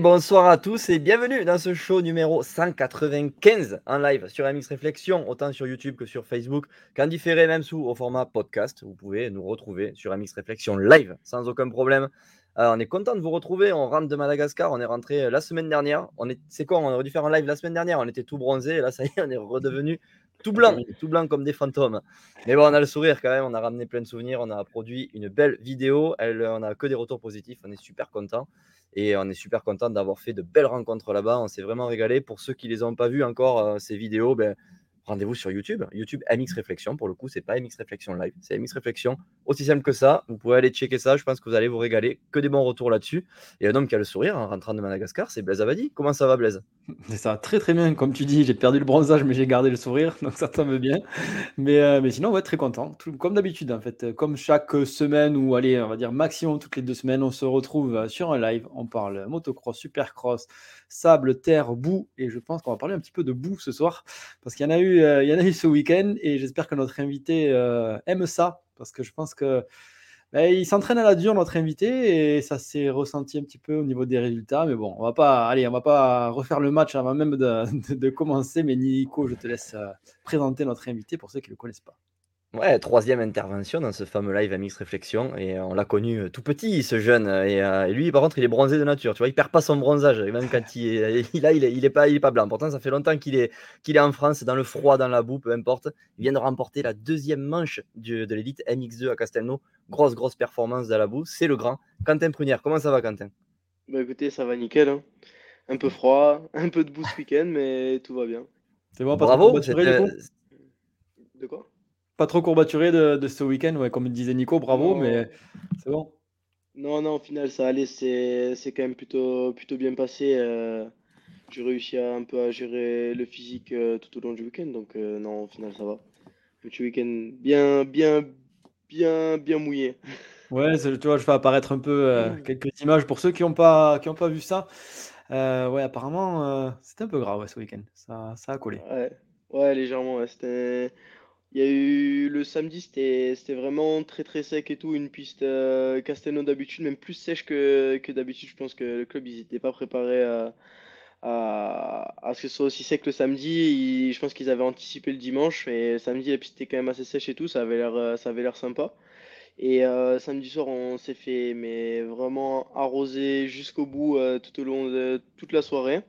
Bonsoir à tous et bienvenue dans ce show numéro 195 en live sur MX Réflexion, autant sur YouTube que sur Facebook, qu'en différé même sous au format podcast. Vous pouvez nous retrouver sur MX Réflexion live sans aucun problème. Euh, on est content de vous retrouver. On rentre de Madagascar. On est rentré euh, la semaine dernière. On est, c'est quoi On aurait dû faire un live la semaine dernière. On était tout bronzé. Et là, ça y est, on est redevenu tout blanc, tout blanc comme des fantômes. Mais bon, on a le sourire quand même. On a ramené plein de souvenirs. On a produit une belle vidéo. Elle, on a que des retours positifs. On est super content. Et on est super content d'avoir fait de belles rencontres là-bas. On s'est vraiment régalé. Pour ceux qui ne les ont pas vues encore, euh, ces vidéos, ben, rendez-vous sur YouTube. YouTube MX Réflexion, pour le coup, c'est pas MX Réflexion Live, c'est MX Réflexion. Aussi simple que ça. Vous pouvez aller checker ça. Je pense que vous allez vous régaler. Que des bons retours là-dessus. Et un homme qui a le sourire en rentrant de Madagascar, c'est Blaise Avadi. Comment ça va, Blaise? Ça va très très bien. Comme tu dis, j'ai perdu le bronzage, mais j'ai gardé le sourire. Donc ça tombe bien. Mais, euh, mais sinon, ouais, très content. comme d'habitude, en fait. Comme chaque semaine, ou allez, on va dire maximum toutes les deux semaines, on se retrouve sur un live. On parle motocross, supercross sable, terre, boue. Et je pense qu'on va parler un petit peu de boue ce soir, parce qu'il y en a eu, euh, il y en a eu ce week-end, et j'espère que notre invité euh, aime ça, parce que je pense que ben, il s'entraîne à la dure, notre invité, et ça s'est ressenti un petit peu au niveau des résultats. Mais bon, on va pas, allez, on va pas refaire le match avant même de, de commencer. Mais Nico, je te laisse euh, présenter notre invité pour ceux qui ne le connaissent pas. Ouais, troisième intervention dans ce fameux live à Mix Réflexion. Et on l'a connu euh, tout petit, ce jeune. Et, euh, et, lui, par contre, il est bronzé de nature. Tu vois, il perd pas son bronzage. Et même quand il est, il, il, est, il est, pas, il est pas blanc. Pourtant, ça fait longtemps qu'il est, qu'il est en France, dans le froid, dans la boue, peu importe. Il vient de remporter la deuxième manche du, de l'élite MX2 à Castelnau. Grosse, grosse performance dans la boue. C'est le grand. Quentin Prunière, comment ça va, Quentin? Bah écoutez, ça va nickel. Hein. Un peu froid, un peu de boue ce week-end, mais tout va bien. C'est bon, Bravo. De quoi? Pas trop courbaturé de, ce week-end, ouais, comme disait Nico, bravo, mais c'est bon. Non, non, au final, ça allait, c'est quand même plutôt, plutôt bien passé. Euh, j'ai réussi à, un peu à gérer le physique euh, tout au long du week-end, donc euh, non, au final, ça va. Petit week-end bien, bien, bien, bien mouillé. Ouais, tu vois, je fais apparaître un peu quelques images pour ceux qui n'ont pas, qui pas vu ça. ouais, apparemment, c'était un peu grave ce week-end. Ça, ça a collé. Ouais, ouais légèrement. C'était il y a eu le samedi, c'était vraiment très très sec et tout, une piste euh, d'habitude, même plus sèche que, que d'habitude. Je pense que le club, ils n'étaient pas préparés à, à, à ce que ce soit aussi sec le samedi. je pense qu'ils avaient anticipé le dimanche, et samedi, la piste était quand même assez sèche et tout, ça avait l'air euh, sympa. Et euh, samedi soir, on s'est fait mais vraiment arroser jusqu'au bout euh, tout au long de toute la soirée.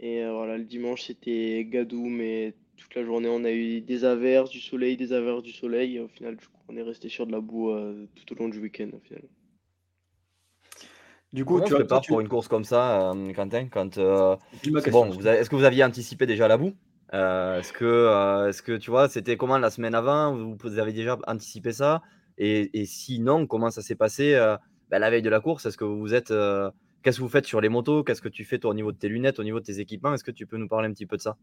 Et voilà, le dimanche, c'était gadou, mais toute la journée, on a eu des averses, du soleil, des averses, du soleil. Et au final, on est resté sur de la boue euh, tout au long du week-end. Au final. Du coup, tu prépares pour une course comme ça, euh, Quentin quand, euh, bon, Est-ce que vous aviez anticipé déjà la boue? Est-ce que, est que tu vois, c'était comment la semaine avant? Vous, avez déjà anticipé ça? Et, et, sinon, comment ça s'est passé ben, la veille de la course? Est-ce que vous êtes Qu'est-ce que vous faites sur les motos? Qu'est-ce que tu fais toi, au niveau de tes lunettes, au niveau de tes équipements? Est-ce que tu peux nous parler un petit peu de ça?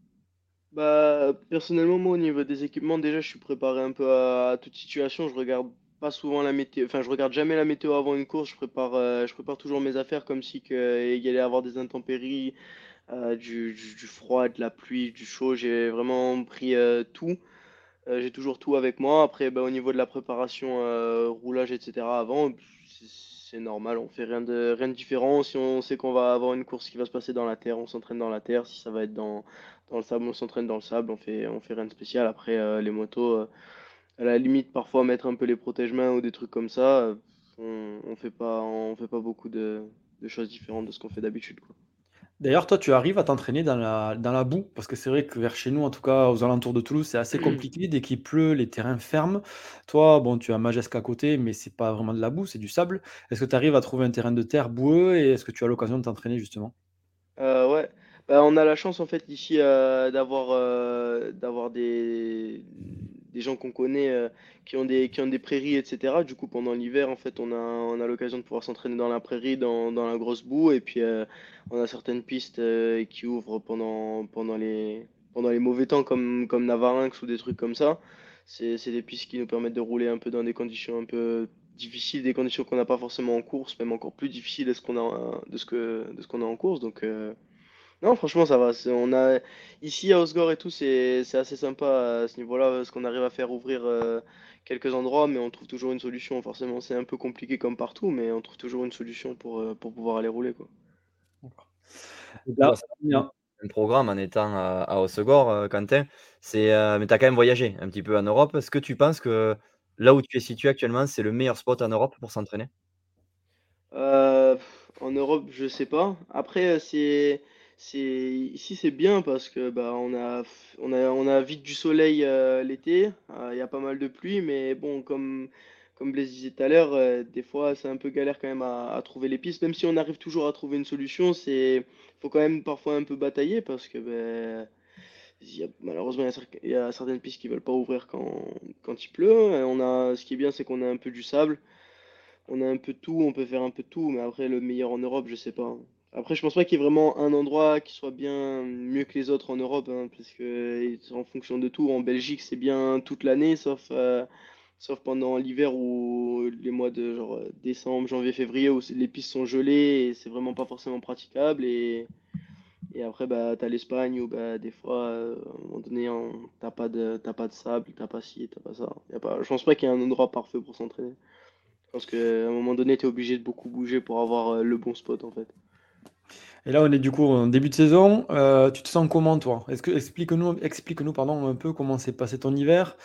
Bah, personnellement, moi, au niveau des équipements, déjà, je suis préparé un peu à, toute situation. Je regarde pas souvent la météo, enfin, je regarde jamais la météo avant une course. Je prépare, euh, je prépare toujours mes affaires comme si il y allait avoir des intempéries, euh, du, du, froid, de la pluie, du chaud. J'ai vraiment pris euh, tout. j'ai toujours tout avec moi. Après, bah, au niveau de la préparation, roulage, etc. Avant, c'est normal. On fait rien de, rien de différent. Si on sait qu'on va avoir une course qui va se passer dans la terre, on s'entraîne dans la terre. Si ça va être dans dans le sable, on s'entraîne dans le sable, on fait, on fait rien de spécial. Après, euh, les motos, euh, à la limite, parfois mettre un peu les protège-mains ou des trucs comme ça, euh, on, on fait pas, on fait pas beaucoup de, de choses différentes de ce qu'on fait d'habitude. D'ailleurs, toi, tu arrives à t'entraîner dans la, dans la boue, parce que c'est vrai que vers chez nous, en tout cas aux alentours de Toulouse, c'est assez compliqué. Dès qu'il pleut, les terrains ferment. Toi, bon, tu as Majesque à côté, mais c'est pas vraiment de la boue, c'est du sable. Est-ce que tu arrives à trouver un terrain de terre boueux et est-ce que tu as l'occasion de t'entraîner justement? Bah, on a la chance en fait ici euh, d'avoir euh, d'avoir des, des gens qu'on connaît euh, qui ont des qui ont des prairies etc. Du coup pendant l'hiver en fait on a on a l'occasion de pouvoir s'entraîner dans la prairie dans, dans la grosse boue et puis on a certaines pistes qui ouvrent pendant pendant les pendant les mauvais temps comme comme Navarinx ou des trucs comme ça. C'est des pistes qui nous permettent de rouler un peu dans des conditions un peu difficiles, des conditions qu'on n'a pas forcément en course, même encore plus difficiles de ce qu'on a de ce qu'on a en course donc non, franchement, ça va. On a ici à Osgore et tout, c'est assez sympa à ce niveau-là, parce qu'on arrive à faire ouvrir euh, quelques endroits, mais on trouve toujours une solution. Forcément, c'est un peu compliqué comme partout, mais on trouve toujours une solution pour, euh, pour pouvoir aller rouler, quoi. un programme en étant à, à Hossegor, Quentin. C'est, mais tu as quand même voyagé un petit peu en Europe. Est-ce que tu penses que là où tu es situé actuellement, c'est le meilleur spot en Europe pour s'entraîner? en Europe, je sais pas. Après, c'est c'est ici c'est bien parce que bah on a on vite du soleil l'été. Il y a pas mal de pluie, mais bon comme comme Blaise disait tout à l'heure, euh, des fois c'est un peu galère quand même à, trouver les pistes. Même si on arrive toujours à trouver une solution, c'est faut quand même parfois un peu batailler parce que ben, malheureusement il y, a, certaines pistes qui veulent pas ouvrir quand, il pleut. on a, ce qui est bien, c'est qu'on a un peu du sable, on a un peu tout, on peut faire un peu tout, mais après le meilleur en Europe, je sais pas. Après, je pense pas qu'il y ait vraiment un endroit qui soit bien mieux que les autres en Europe, hein, parce que en fonction de tout, en Belgique c'est bien toute l'année, sauf euh, Sauf pendant l'hiver ou les mois de genre décembre, janvier, février où les pistes sont gelées et c'est vraiment pas forcément praticable. Et, et après, bah, tu as l'Espagne où bah, des fois, euh, à un moment donné, t'as pas, de, pas de sable, t'as pas ci, t'as pas ça. Y a pas, je pense pas qu'il y ait un endroit parfait pour s'entraîner. Parce qu'à un moment donné, tu es obligé de beaucoup bouger pour avoir euh, le bon spot en fait. Et là, on est du coup en début de saison. Euh, tu te sens comment, toi? Est-ce que explique-nous, explique-nous pardon un peu comment s'est passé ton hiver.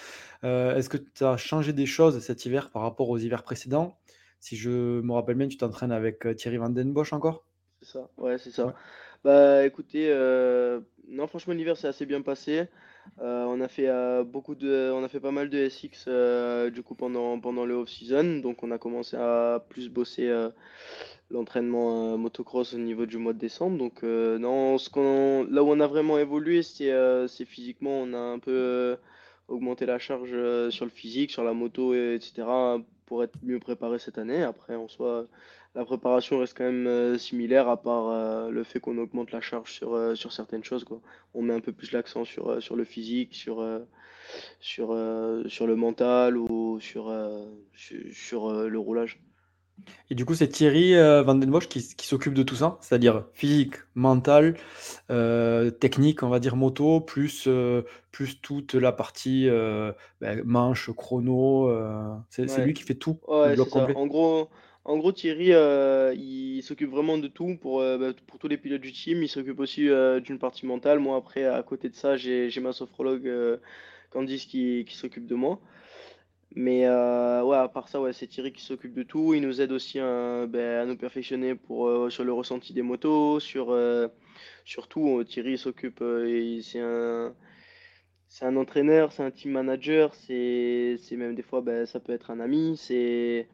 Euh, est-ce que tu as changé des choses cet hiver par rapport aux hivers précédents? Si je me rappelle bien, tu t'entraînes avec euh, Thierry Van Den Bosch encore? C'est ça, ouais, c'est ça. Bah écoutez, euh, non, franchement, l'hiver s'est assez bien passé. on a fait beaucoup de, on a fait pas mal de SX du coup pendant pendant le off season, donc on a commencé à plus bosser l'entraînement motocross au niveau du mois de décembre. Donc non, ce qu'on, là où on a vraiment évolué, c'est c'est physiquement, on a un peu augmenter la charge euh, sur le physique, sur la moto, etc. pour être mieux préparé cette année. Après, en soi, la préparation reste quand même euh, similaire à part euh, le fait qu'on augmente la charge sur, sur certaines choses. Quoi. On met un peu plus l'accent sur, sur le physique, sur, sur, sur le mental ou sur, sur le roulage. Et du coup, c'est Thierry euh, Van Den Bosch qui, s'occupe de tout ça, c'est-à-dire physique, mental, euh, technique, on va dire moto, plus, euh, plus toute la partie ben, manche, chrono. c'est lui qui fait tout. En gros, en gros, Thierry, il s'occupe vraiment de tout pour, bah, pour tous les pilotes du team. Il s'occupe aussi d'une partie mentale. Moi, après, à côté de ça, j'ai ma sophrologue Candice qui, qui s'occupe de moi. Mais euh, ouais, à part ça, ouais, c'est Thierry qui s'occupe de tout. Il nous aide aussi euh, ben, à nous perfectionner pour, euh, sur le ressenti des motos, sur, sur tout. Thierry s'occupe, c'est un, c'est un entraîneur, c'est un team manager, c'est, c'est même des fois, ben, ça peut être un ami, c'est,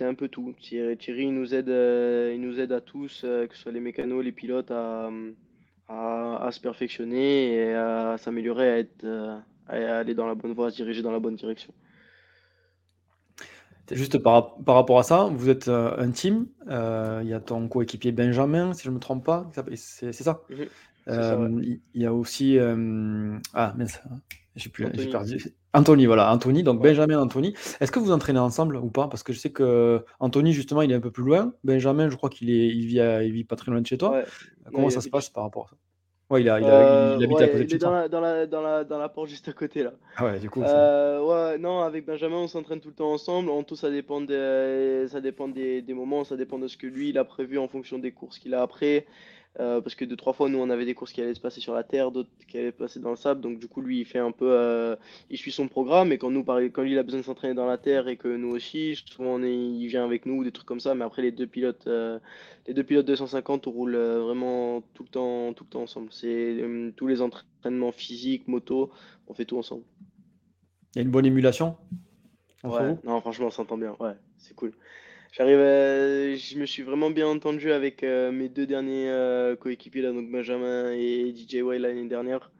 un peu tout. Thierry, Thierry il nous aide, il nous aide à tous, que ce soit les mécanos, les pilotes, à, à, à se perfectionner et à s'améliorer, à, être, à aller dans la bonne voie, à se diriger dans la bonne direction. Juste par, par, rapport à ça, vous êtes euh, un team. Euh, il y a ton coéquipier Benjamin, si je ne me trompe pas. C'est ça euh, Il y a aussi. ah, mince, j'ai perdu. Anthony, voilà, Anthony, donc Benjamin Anthony. Est-ce que vous entraînez ensemble ou pas? Parce que je sais que Anthony, justement, il est un peu plus loin. Benjamin, je crois qu'il il vit, il vit pas très loin de chez toi. Comment ça se passe par rapport à ça? Ouais, il, a, il, a, il habite à côté de dans la, dans, la, dans, la, dans la porte juste à côté là. Ah ouais, du coup. Euh, ouais, non, avec Benjamin, on s'entraîne tout le temps ensemble. En tout, ça dépend, des, ça dépend des, des, moments, ça dépend de ce que lui il a prévu en fonction des courses qu'il a après. Euh, parce que deux trois fois nous on avait des courses qui allaient se passer sur la terre, d'autres qui allaient se passer dans le sable, donc du coup lui il fait un peu, euh, il suit son programme et quand nous quand lui il a besoin de s'entraîner dans la terre et que nous aussi, souvent on est, il vient avec nous des trucs comme ça, mais après les deux pilotes, euh, les deux pilotes 250 on roule vraiment tout le temps, tout le temps ensemble. C'est tous les entraînements physiques, moto, on fait tout ensemble. Il y a une bonne émulation. Ouais, non franchement on s'entend bien, ouais, c'est cool. J'arrive, je me suis vraiment bien entendu avec euh, mes deux derniers euh, coéquipiers là, donc Benjamin et DJ Way l'année dernière.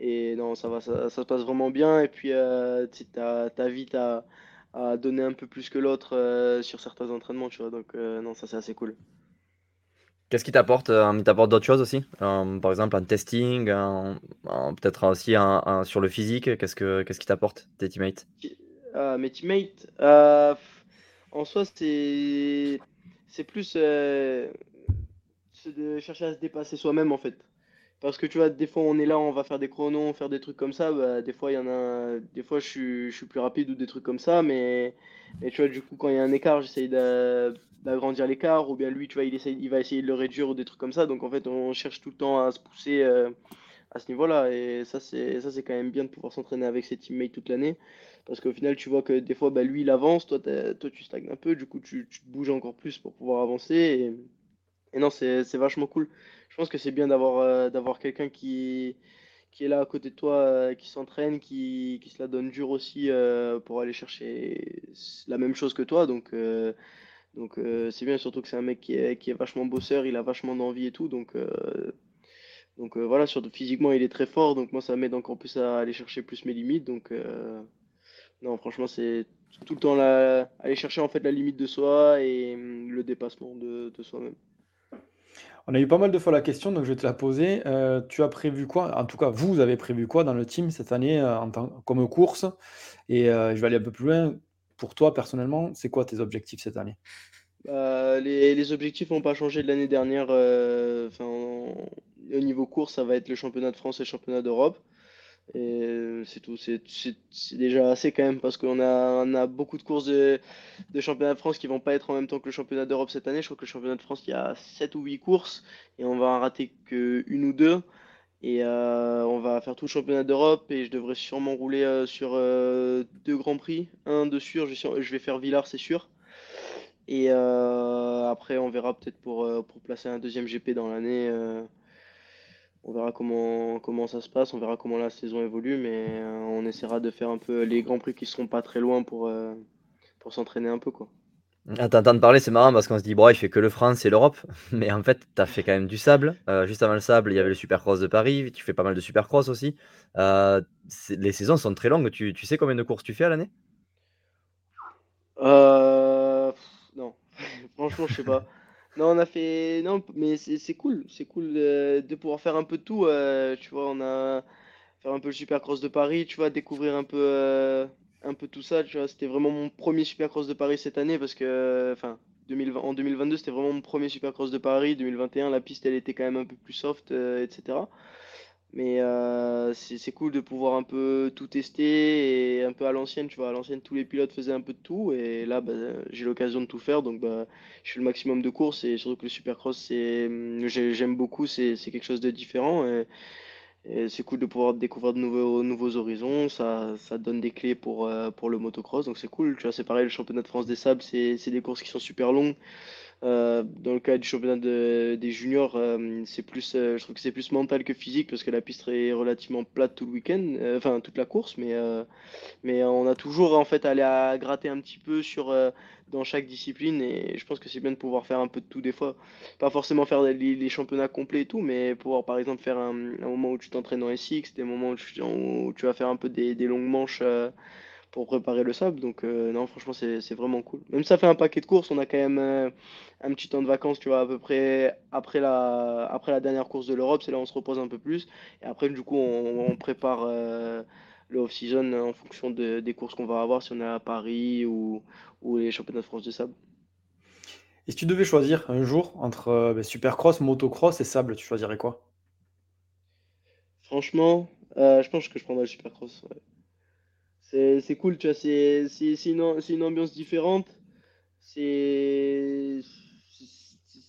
Et non, ça va, ça, se passe vraiment bien. Et puis, euh, tu as, vite à, à, donner un peu plus que l'autre sur certains entraînements, tu vois. Donc, non, ça c'est assez cool. Qu'est-ce qui t'apporte Il t'apporte d'autres choses aussi? Par exemple, en testing, peut-être aussi sur le physique. Qu'est-ce que qu'est-ce qui t'apporte tes teammates? Mes teammates en soi, c'est c'est plus euh, de chercher à se dépasser soi-même en fait. Parce que tu vois, des fois on est là, on va faire des chronos, faire des trucs comme ça. Bah, des fois, il y en a, des fois je suis, je suis plus rapide ou des trucs comme ça. Mais, mais tu vois, du coup, quand il y a un écart, j'essaye d'agrandir l'écart, ou bien lui, tu vois, il, essaye, il va essayer de le réduire ou des trucs comme ça. Donc en fait, on cherche tout le temps à se pousser euh, à ce niveau-là. Et ça, c'est quand même bien de pouvoir s'entraîner avec ses teammates toute l'année. Parce qu'au final, tu vois que des fois, bah, lui, il avance, toi, toi, tu stagnes un peu, du coup, tu, te bouges encore plus pour pouvoir avancer. Et, non, c'est vachement cool. Je pense que c'est bien d'avoir euh, quelqu'un qui, est là à côté de toi, euh, qui s'entraîne, qui, qui se la donne dur aussi euh, pour aller chercher la même chose que toi. Donc, donc c'est bien, surtout que c'est un mec qui est, qui est vachement bosseur, il a vachement d'envie et tout. Donc, donc voilà, surtout physiquement, il est très fort. Donc moi, ça m'aide encore plus à aller chercher plus mes limites. Donc non, franchement, c'est tout le temps aller chercher en fait la limite de soi et hum, le dépassement de, de soi-même. On a eu pas mal de fois la question, donc je vais te la poser. Euh, tu as prévu quoi? En tout cas, vous avez prévu quoi dans le team cette année euh, en tant, comme course? Et euh, je vais aller un peu plus loin. Pour toi, personnellement, c'est quoi tes objectifs cette année? Bah, les, les objectifs n'ont pas changé de l'année dernière. Au niveau course, ça va être le championnat de France et le championnat d'Europe. Et c'est tout, c'est déjà assez quand même parce qu'on a, on a beaucoup de courses de, championnat de France qui vont pas être en même temps que le championnat d'Europe cette année. Je crois que le championnat de France, il y a 7 ou 8 courses et on va en rater que une ou deux. Et euh, on va faire tout le championnat d'Europe et je devrais sûrement rouler euh, sur euh, deux grands prix. Un de sûr, je, je vais faire Villars, c'est sûr. Et après, on verra peut-être pour, pour placer un deuxième GP dans l'année. On verra comment, comment ça se passe, on verra comment la saison évolue, mais euh, on essaiera de faire un peu les grands prix qui seront pas très loin pour, euh, pour s'entraîner un peu. Quoi. À t'entendre parler, c'est marrant parce qu'on se dit, bon, il fait que le France et l'Europe, mais en fait, tu as fait quand même du sable. Euh, juste avant le sable, il y avait le Supercross de Paris, tu fais pas mal de Supercross aussi. les saisons sont très longues, tu, tu, sais combien de courses tu fais à l'année? Non, franchement, je sais pas. Non, on a fait. Non, mais c'est cool. C'est cool de, de pouvoir faire un peu tout. euh, tu vois, on a faire un peu le Supercross de Paris, tu vois, découvrir un peu, euh, un peu tout ça. Tu vois, c'était vraiment mon premier Supercross de Paris cette année parce que, enfin, 2020, en 2022, c'était vraiment mon premier Supercross de Paris. 2021, la piste, elle était quand même un peu plus soft, euh, etc. Mais euh, c'est cool de pouvoir un peu tout tester et un peu à l'ancienne, tu vois. À l'ancienne, tous les pilotes faisaient un peu de tout et là, bah, j'ai l'occasion de tout faire. Donc, bah, je fais le maximum de courses et surtout que le supercross, c'est, j'aime beaucoup, c'est quelque chose de différent. C'est cool de pouvoir découvrir de nouveaux, nouveaux horizons. Ça, ça donne des clés pour, euh, pour le motocross. Donc, c'est cool. Tu vois, c'est pareil, le championnat de France des sables, c'est des courses qui sont super longues. Euh, dans le cas du championnat des juniors, euh, c'est plus, euh, je trouve que c'est plus mental que physique parce que la piste est relativement plate tout le week-end, enfin toute la course, mais, mais on a toujours en fait à aller à gratter un petit peu sur dans chaque discipline et je pense que c'est bien de pouvoir faire un peu de tout des fois. Pas forcément faire les, championnats complets et tout, mais pouvoir par exemple faire un, moment où tu t'entraînes en SX, des moments où tu, où tu, vas faire un peu des longues manches pour préparer le sable. Donc euh, non, franchement, c'est vraiment cool. Même si ça fait un paquet de courses, on a quand même euh, un petit temps de vacances, tu vois, à peu près après la, après la dernière course de l'Europe, c'est là où on se repose un peu plus. Et après, du coup, on, prépare euh, le off-season en fonction des courses qu'on va avoir, si on est à Paris ou, ou les championnats de France de sable. Et si tu devais choisir un jour entre ben, supercross, motocross et sable, tu choisirais quoi? Franchement, je pense que je prendrais le supercross. Ouais c'est cool, tu vois, c'est une, une, ambiance différente. C'est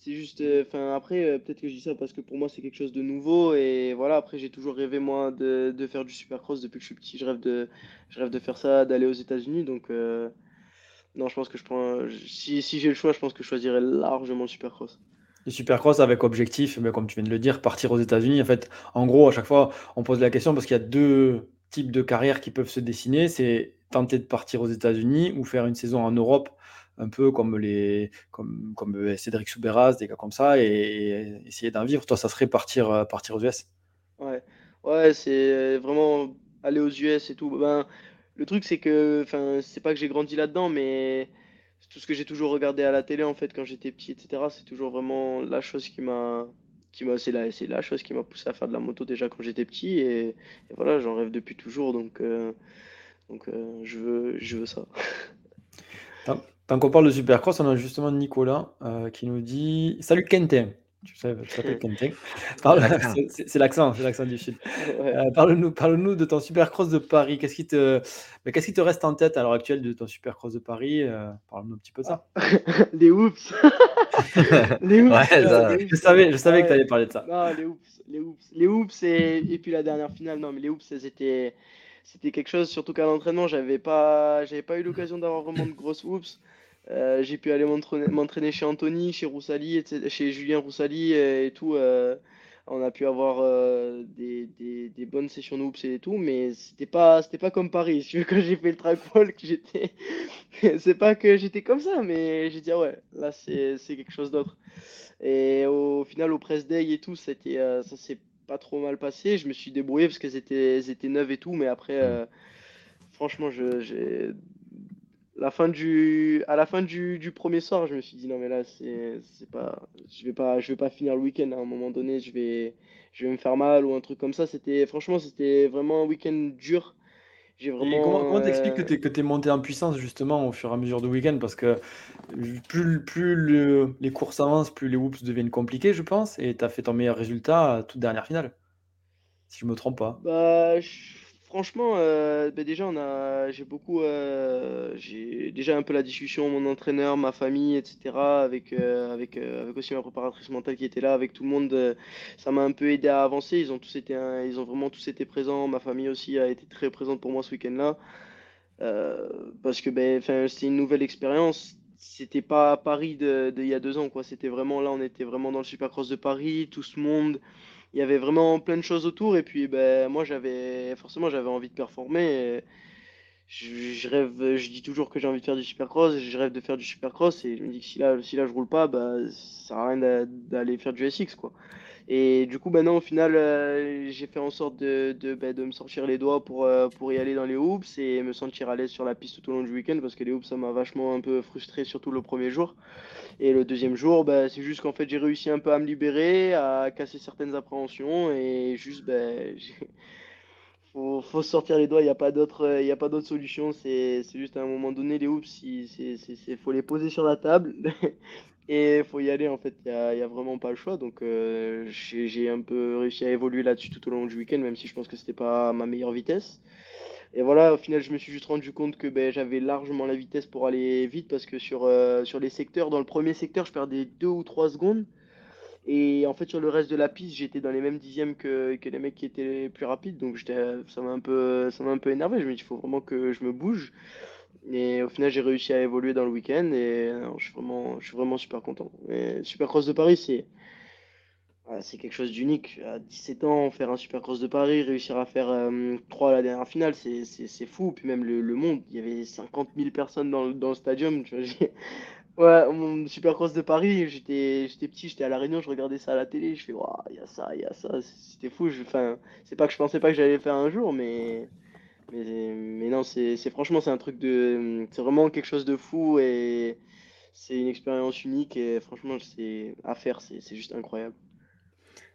juste, enfin après, euh, peut-être que je dis ça parce que pour moi c'est quelque chose de nouveau et voilà. Après, j'ai toujours rêvé moi de, de, faire du supercross depuis que je suis petit. Je rêve de, je rêve de faire ça, d'aller aux États-Unis. Donc euh, non, je pense que je prends, si, si j'ai le choix, je pense que je choisirais largement le supercross. Le supercross avec objectif, mais comme tu viens de le dire, partir aux États-Unis. En fait, en gros, à chaque fois, on pose la question parce qu'il y a deux types de carrières qui peuvent se dessiner, c'est tenter de partir aux États-Unis ou faire une saison en Europe, un peu comme les comme, comme euh, Cédric Souberas, des gars comme ça, et, essayer d'en vivre. Toi, ça serait partir, euh, partir aux US. Ouais, ouais c'est vraiment aller aux US et tout. Ben, le truc, c'est que, enfin, c'est pas que j'ai grandi là-dedans, mais tout ce que j'ai toujours regardé à la télé, en fait, quand j'étais petit, etc., c'est toujours vraiment la chose qui m'a c'est la, c'est la chose qui m'a poussé à faire de la moto déjà quand j'étais petit et, voilà, j'en rêve depuis toujours donc, euh, donc euh, je, veux, je veux ça. Tant, qu'on parle de Supercross, on a justement Nicolas euh, qui nous dit Salut Tu. C'est l'accent, c'est l'accent du sud. Euh, parle-nous parle de ton Supercross de Paris. Qu'est-ce qui, te... qu'est-ce qui te reste en tête à l'heure actuelle de ton Supercross de Paris euh, Parle-nous un petit peu de ça. les oups Les oups, Je savais, je savais que tu allais parler de ça. Non, les oups, les oups. Les oups et... et puis la dernière finale. Non, mais les oups, c'était c'était quelque chose, surtout qu'à l'entraînement, j'avais pas, j'avais pas eu l'occasion d'avoir vraiment de grosses oups. Euh, j'ai pu aller m'entraîner chez Anthony, chez Roussali, chez Julien Roussali et, tout. Euh, on a pu avoir euh, des, des, bonnes sessions d'oups et tout, mais c'était pas, c'était pas comme Paris. Quand j'ai fait le track walk, j'étais. c'est pas que j'étais comme ça, mais j'ai dit, ah ouais, là, c'est, quelque chose d'autre. Et au final, au press day et tout, c'était, ça s'est pas trop mal passé. Je me suis débrouillé parce qu'elles étaient, elles étaient neuves et tout, mais après, mmh. franchement, je, j'ai la fin du, à la fin du, du, premier soir, je me suis dit non mais là c'est, c'est pas, je vais pas, je vais pas finir le week-end. À un moment donné, je vais, je vais me faire mal ou un truc comme ça. C'était, franchement, c'était vraiment un week-end dur. J'ai vraiment. comment, comment t'expliques que tu que es monté en puissance justement au fur et à mesure du week-end? Parce que plus, plus le, les courses avancent, plus les whoops deviennent compliqués, je pense, et tu as fait ton meilleur résultat à toute dernière finale, si je me trompe pas. Bah, Franchement, euh, ben déjà, on a, j'ai beaucoup, euh, j'ai déjà un peu la discussion, mon entraîneur, ma famille, etc. Avec, euh, avec, aussi ma préparatrice mentale qui était là, avec tout le monde. ça m'a un peu aidé à avancer. Ils ont tous été, ils ont vraiment tous été présents. Ma famille aussi a été très présente pour moi ce week-end-là, parce que ben, c'était une nouvelle expérience. C'était pas Paris de, de, y a deux ans, quoi. C'était vraiment là, on était vraiment dans le Supercross de Paris, tout ce monde il y avait vraiment plein de choses autour. Et puis, ben, moi, j'avais forcément, j'avais envie de performer. Je, rêve, je dis toujours que j'ai envie de faire du supercross, je rêve de faire du supercross et je me dis que si là, si là je roule pas, bah, ça sert à rien d'aller faire du SX quoi. Et du coup, maintenant, au final, euh, j'ai fait en sorte de, de, bah, de, me sortir les doigts pour, euh, pour y aller dans les hoops et me sentir à l'aise sur la piste tout au long du week-end parce que les hoops, ça m'a vachement un peu frustré, surtout le premier jour. Et le deuxième jour, bah, c'est juste qu'en fait, j'ai réussi un peu à me libérer, à casser certaines appréhensions et juste, ben faut, faut sortir les doigts, il n'y il a pas d'autre solution. C'est juste à un moment donné, les hoops, il faut les poser sur la table. Et il faut y aller, en fait, il n'y a, vraiment pas le choix. Donc, euh, j'ai un peu réussi à évoluer là-dessus tout au long du week-end, même si je pense que c'était pas ma meilleure vitesse. Et voilà, au final, je me suis juste rendu compte que ben, j'avais largement la vitesse pour aller vite parce que sur, euh, les secteurs, dans le premier secteur, je perdais 2 ou 3 secondes. Et en fait, sur le reste de la piste, j'étais dans les mêmes dixièmes que, que les mecs qui étaient plus rapides. Donc, ça m'a un, peu, un peu énervé. Je me dis, il faut vraiment que je me bouge. Et au final, j'ai réussi à évoluer dans le week-end et je, suis vraiment, je suis vraiment super content. Et Supercross de Paris, c'est c'est quelque chose d'unique. À 17 ans, faire un Supercross de Paris, réussir à faire 3 euh, à la dernière finale, c'est fou. Puis même le, monde, il y avait 50 000 personnes dans, dans le stadium. Tu vois, ouais, mon Supercross de Paris, j'étais petit, j'étais à La Réunion, je regardais ça à la télé, je fais, il y a ça, il y a ça, c'était fou. Enfin, c'est pas que je pensais pas que j'allais faire un jour, mais mais, non, c'est franchement, c'est un truc de. C'est vraiment quelque chose de fou et c'est une expérience unique et franchement, c'est à faire, c'est juste incroyable.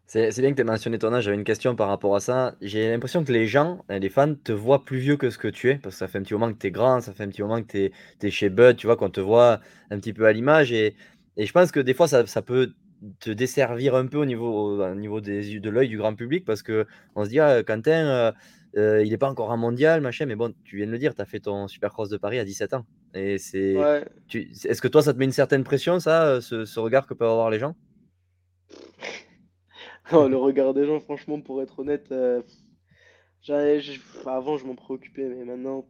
C'est bien que tu aies mentionné ton âge. J'avais une question par rapport à ça. J'ai l'impression que les gens, les fans, te voient plus vieux que ce que tu es. Parce que ça fait un petit moment que tu es grand, ça fait un petit moment que tu es, chez Bud, tu vois, qu'on te voit un petit peu à l'image. Et, et, je pense que des fois, ça, peut te desservir un peu au niveau, au niveau des, de l'œil du grand public. Parce qu'on se dit, ah, Quentin. Euh, il n'est pas encore un mondial, machin, mais bon, tu viens de le dire, tu as fait ton Supercross de Paris à 17 ans. Et c'est. Est-ce que toi, ça te met une certaine pression, ça, ce, regard que peuvent avoir les gens? Le regard des gens, franchement, pour être honnête, avant, je m'en préoccupais, mais maintenant,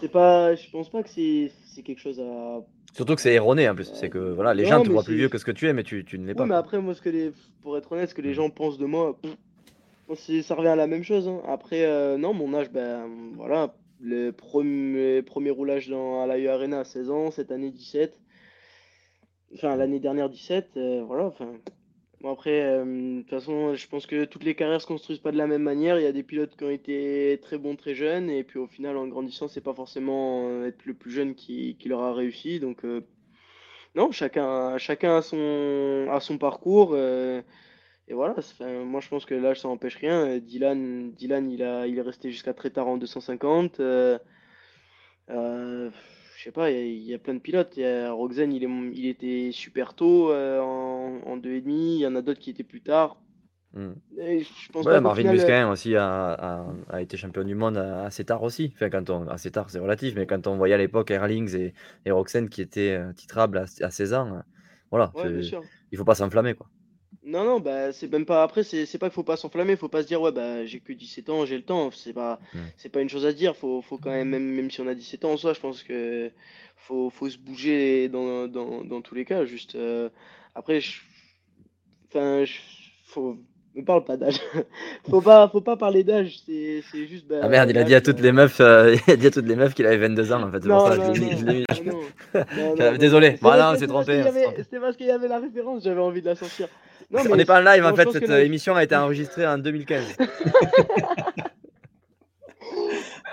c'est pas. Je pense pas que c'est quelque chose à. Surtout que c'est erroné en plus. C'est que voilà, les gens te voient plus vieux que ce que tu es, mais tu, tu ne l'es pas. mais après, moi, ce que les... pour être honnête, ce que les mmh. gens pensent de moi, ça revient à la même chose. Hein. Après, euh, non, mon âge, ben voilà, le premier, roulage dans, à la U Arena à 16 ans, cette année 17. Enfin, l'année dernière 17, euh, voilà. Enfin, bon, après, euh, de toute façon, je pense que toutes les carrières se construisent pas de la même manière. Il y a des pilotes qui ont été très bons très jeunes, et puis au final, en grandissant, c'est pas forcément être le plus jeune qui, qui leur a réussi. Donc, non, chacun, chacun a son, a son parcours. Et voilà, moi je pense que l'âge ça n'empêche rien. Euh, Dylan, Dylan il, a, il est resté jusqu'à très tard en 250. Euh, je sais pas, il y, a plein de pilotes. Roxane, il, est, il était super tôt euh, en en, en deux et demi. Il y en a d'autres qui étaient plus tard. Hmm. Et je pense Ouais, pas qu'au Marvin final, euh, Musquin aussi a, a- a été champion du monde euh, assez tard aussi. Enfin, quand on, assez tard, c'est relatif, mais quand on voyait à l'époque Erlings et, et Roxen qui étaient euh, titrables à, à 16 ans, euh, voilà, ouais, il faut pas s'enflammer, quoi. Non, non, bah, c'est même pas. Après, c'est c'est pas qu'il faut pas s'enflammer, faut pas se dire, ouais, bah, j'ai que 17 ans, j'ai le temps. C'est pas, Mm. c'est pas une chose à dire. Faut, faut quand même, même, même si on a 17 ans en soi, je pense que faut, faut se bouger dans, dans, dans tous les cas. Juste, euh, après, je- enfin, je- faut. Me parle pas d'âge. Faut pas, faut pas parler d'âge. C'est, c'est juste. Bah, Ah merde, il a dit à l'âge, toutes euh, les meufs, euh, il a dit à toutes les meufs qu'il avait 22 ans en fait. C'est pour Non, ça que non, je l'ai mis- je l'ai mis- non, non, non, non, non. Désolé, C'est bon, parce non, que- c'est c'est parce trompé. qu'il y c'est avait- trompé. C'était parce qu'il y avait la référence, j'avais envie de la sortir. Non, On n'est pas en live en je fait, que cette là- émission a été enregistrée en 2015.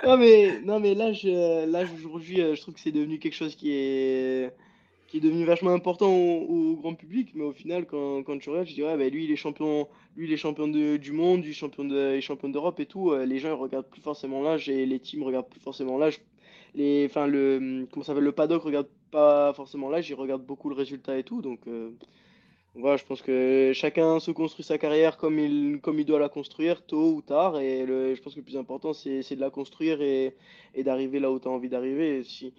Non mais, non mais l'âge, euh, l'âge aujourd'hui, euh, je trouve que c'est devenu quelque chose qui est, qui est devenu vachement important au, au grand public, mais au final, quand, quand tu regardes, tu dis, ouais, bah, lui, il est champion, lui, il est champion de- du monde, lui, champion de, il est champion d'Europe et tout, euh, les gens, ils regardent plus forcément l'âge et les teams regardent plus forcément l'âge. Les, enfin, le, comment ça s'appelle, le paddock regarde pas forcément l'âge, il regarde beaucoup le résultat et tout, donc, euh, voilà, je pense que chacun se construit sa carrière comme il, comme il doit la construire, tôt ou tard. Et le, je pense que le plus important, c'est, de la construire et, et d'arriver là où tu as envie d'arriver. Si,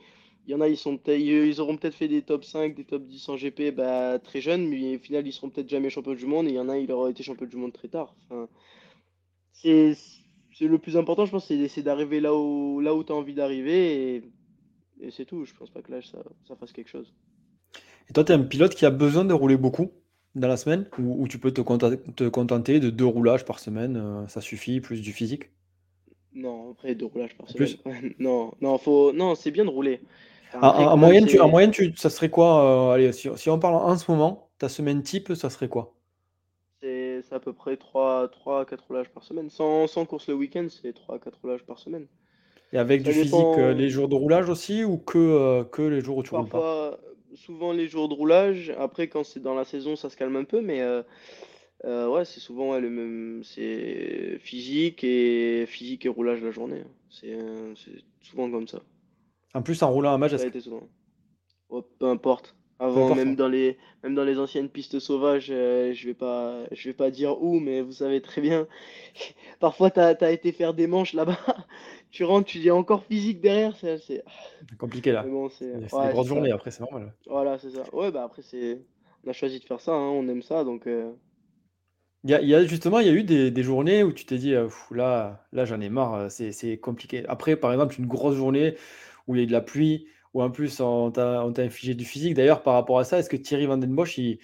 il y en a, ils, sont ils auront peut-être fait des top 5, des top 10 en GP bah, très jeunes, mais au final, ils seront peut-être jamais champions du monde. Et il y en a, il aura été champion du monde très tard. Enfin, c'est, le plus important, je pense, c'est, d'arriver là où, là où tu as envie d'arriver. Et, et c'est tout. Je pense pas que l'âge, ça, ça fasse quelque chose. Et toi, tu es un pilote qui a besoin de rouler beaucoup? Dans la semaine ou, ou tu peux te contenter, te contenter de deux roulages par semaine, euh, ça suffit, plus du physique? Non, après deux roulages par Plus? semaine. Non, non, faut... non, c'est bien de rouler. Enfin, En, après, en- en quand même, moyenne, tu, en moyenne tu, ça serait quoi? euh, allez, si, si on parle en ce moment, ta semaine type, ça serait quoi? c'est c'est à peu près 3, 3 4 roulages par semaine. Sans, sans course le week-end, c'est 3 4 roulages par semaine. Et avec Ça du physique, dépend. euh, les jours de roulage aussi ou que, que les jours où tu roules pas? Souvent les jours de roulage. Après, quand c'est dans la saison, ça se calme un peu, mais euh, euh, ouais, c'est souvent ouais, le même. C'est physique et physique et roulage la journée. C'est euh, c'est souvent comme ça. En plus, en roulant à match, Ça a été souvent. Ouais, peu importe. Avant, même hein. dans les, même dans les anciennes pistes sauvages, euh, je vais pas, je vais pas dire où, mais vous savez très bien. Parfois, t'as, t'as été faire des manches là-bas. Tu rentres, tu dis encore physique derrière. C'est, compliqué là. Bon, c'est, c'est ouais, ça. journées après, c'est normal. Voilà, c'est ça. Ouais, bah après, on a choisi de faire ça, hein, on aime ça, donc. euh, Il y a, il y a- justement, il y a eu des, des journées où tu t'es dit, euh, là, là j'en ai marre, c'est c'est compliqué. Après, par exemple, une grosse journée où il y a eu de la pluie, où en plus on t'a infligé du physique. D'ailleurs, par rapport à ça, est-ce que Thierry Van Den Bosch, il,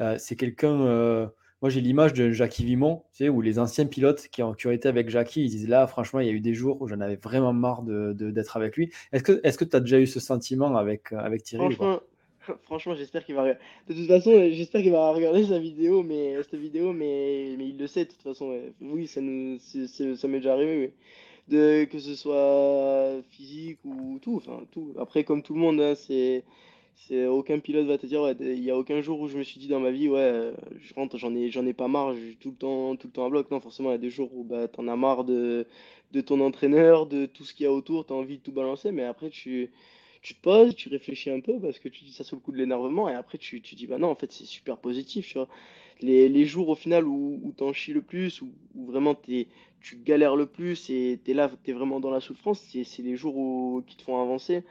euh, c'est quelqu'un. euh, moi, j'ai l'image de Jackie Vimon, tu où les anciens pilotes qui ont, qui avec Jackie, ils disent là, franchement, il y a eu des jours où j'en avais vraiment marre de, de- d'être avec lui. Est-ce que tu as déjà eu ce sentiment avec, euh, avec Thierry? Franchement, franchement, j'espère qu'il va. De toute façon, j'espère qu'il va regarder sa vidéo, mais cette vidéo, mais, mais il le sait de toute façon. Oui, ça m'est déjà arrivé. Que ce soit physique ou tout, enfin tout. Après, comme tout le monde, hein, c'est, aucun pilote va te dire, il y a aucun jour où je me suis dit dans ma vie, ouais, euh, je rentre, j'en ai, j'en ai pas marre, suis tout le temps, tout le temps à bloc. Non, forcément, il y a des jours où bah t'en as marre de, de ton entraîneur, de tout ce qu'il y a autour, t'as envie de tout balancer, mais après tu tu te poses, tu réfléchis un peu parce que tu dis ça sous le coup de l'énervement et après tu, tu dis bah non en fait c'est super positif tu vois. Les, les jours au final où, où t'en chies le plus, où, où vraiment t'es, tu galères le plus et t'es là, t'es vraiment dans la souffrance, c'est les jours où, qui te font avancer.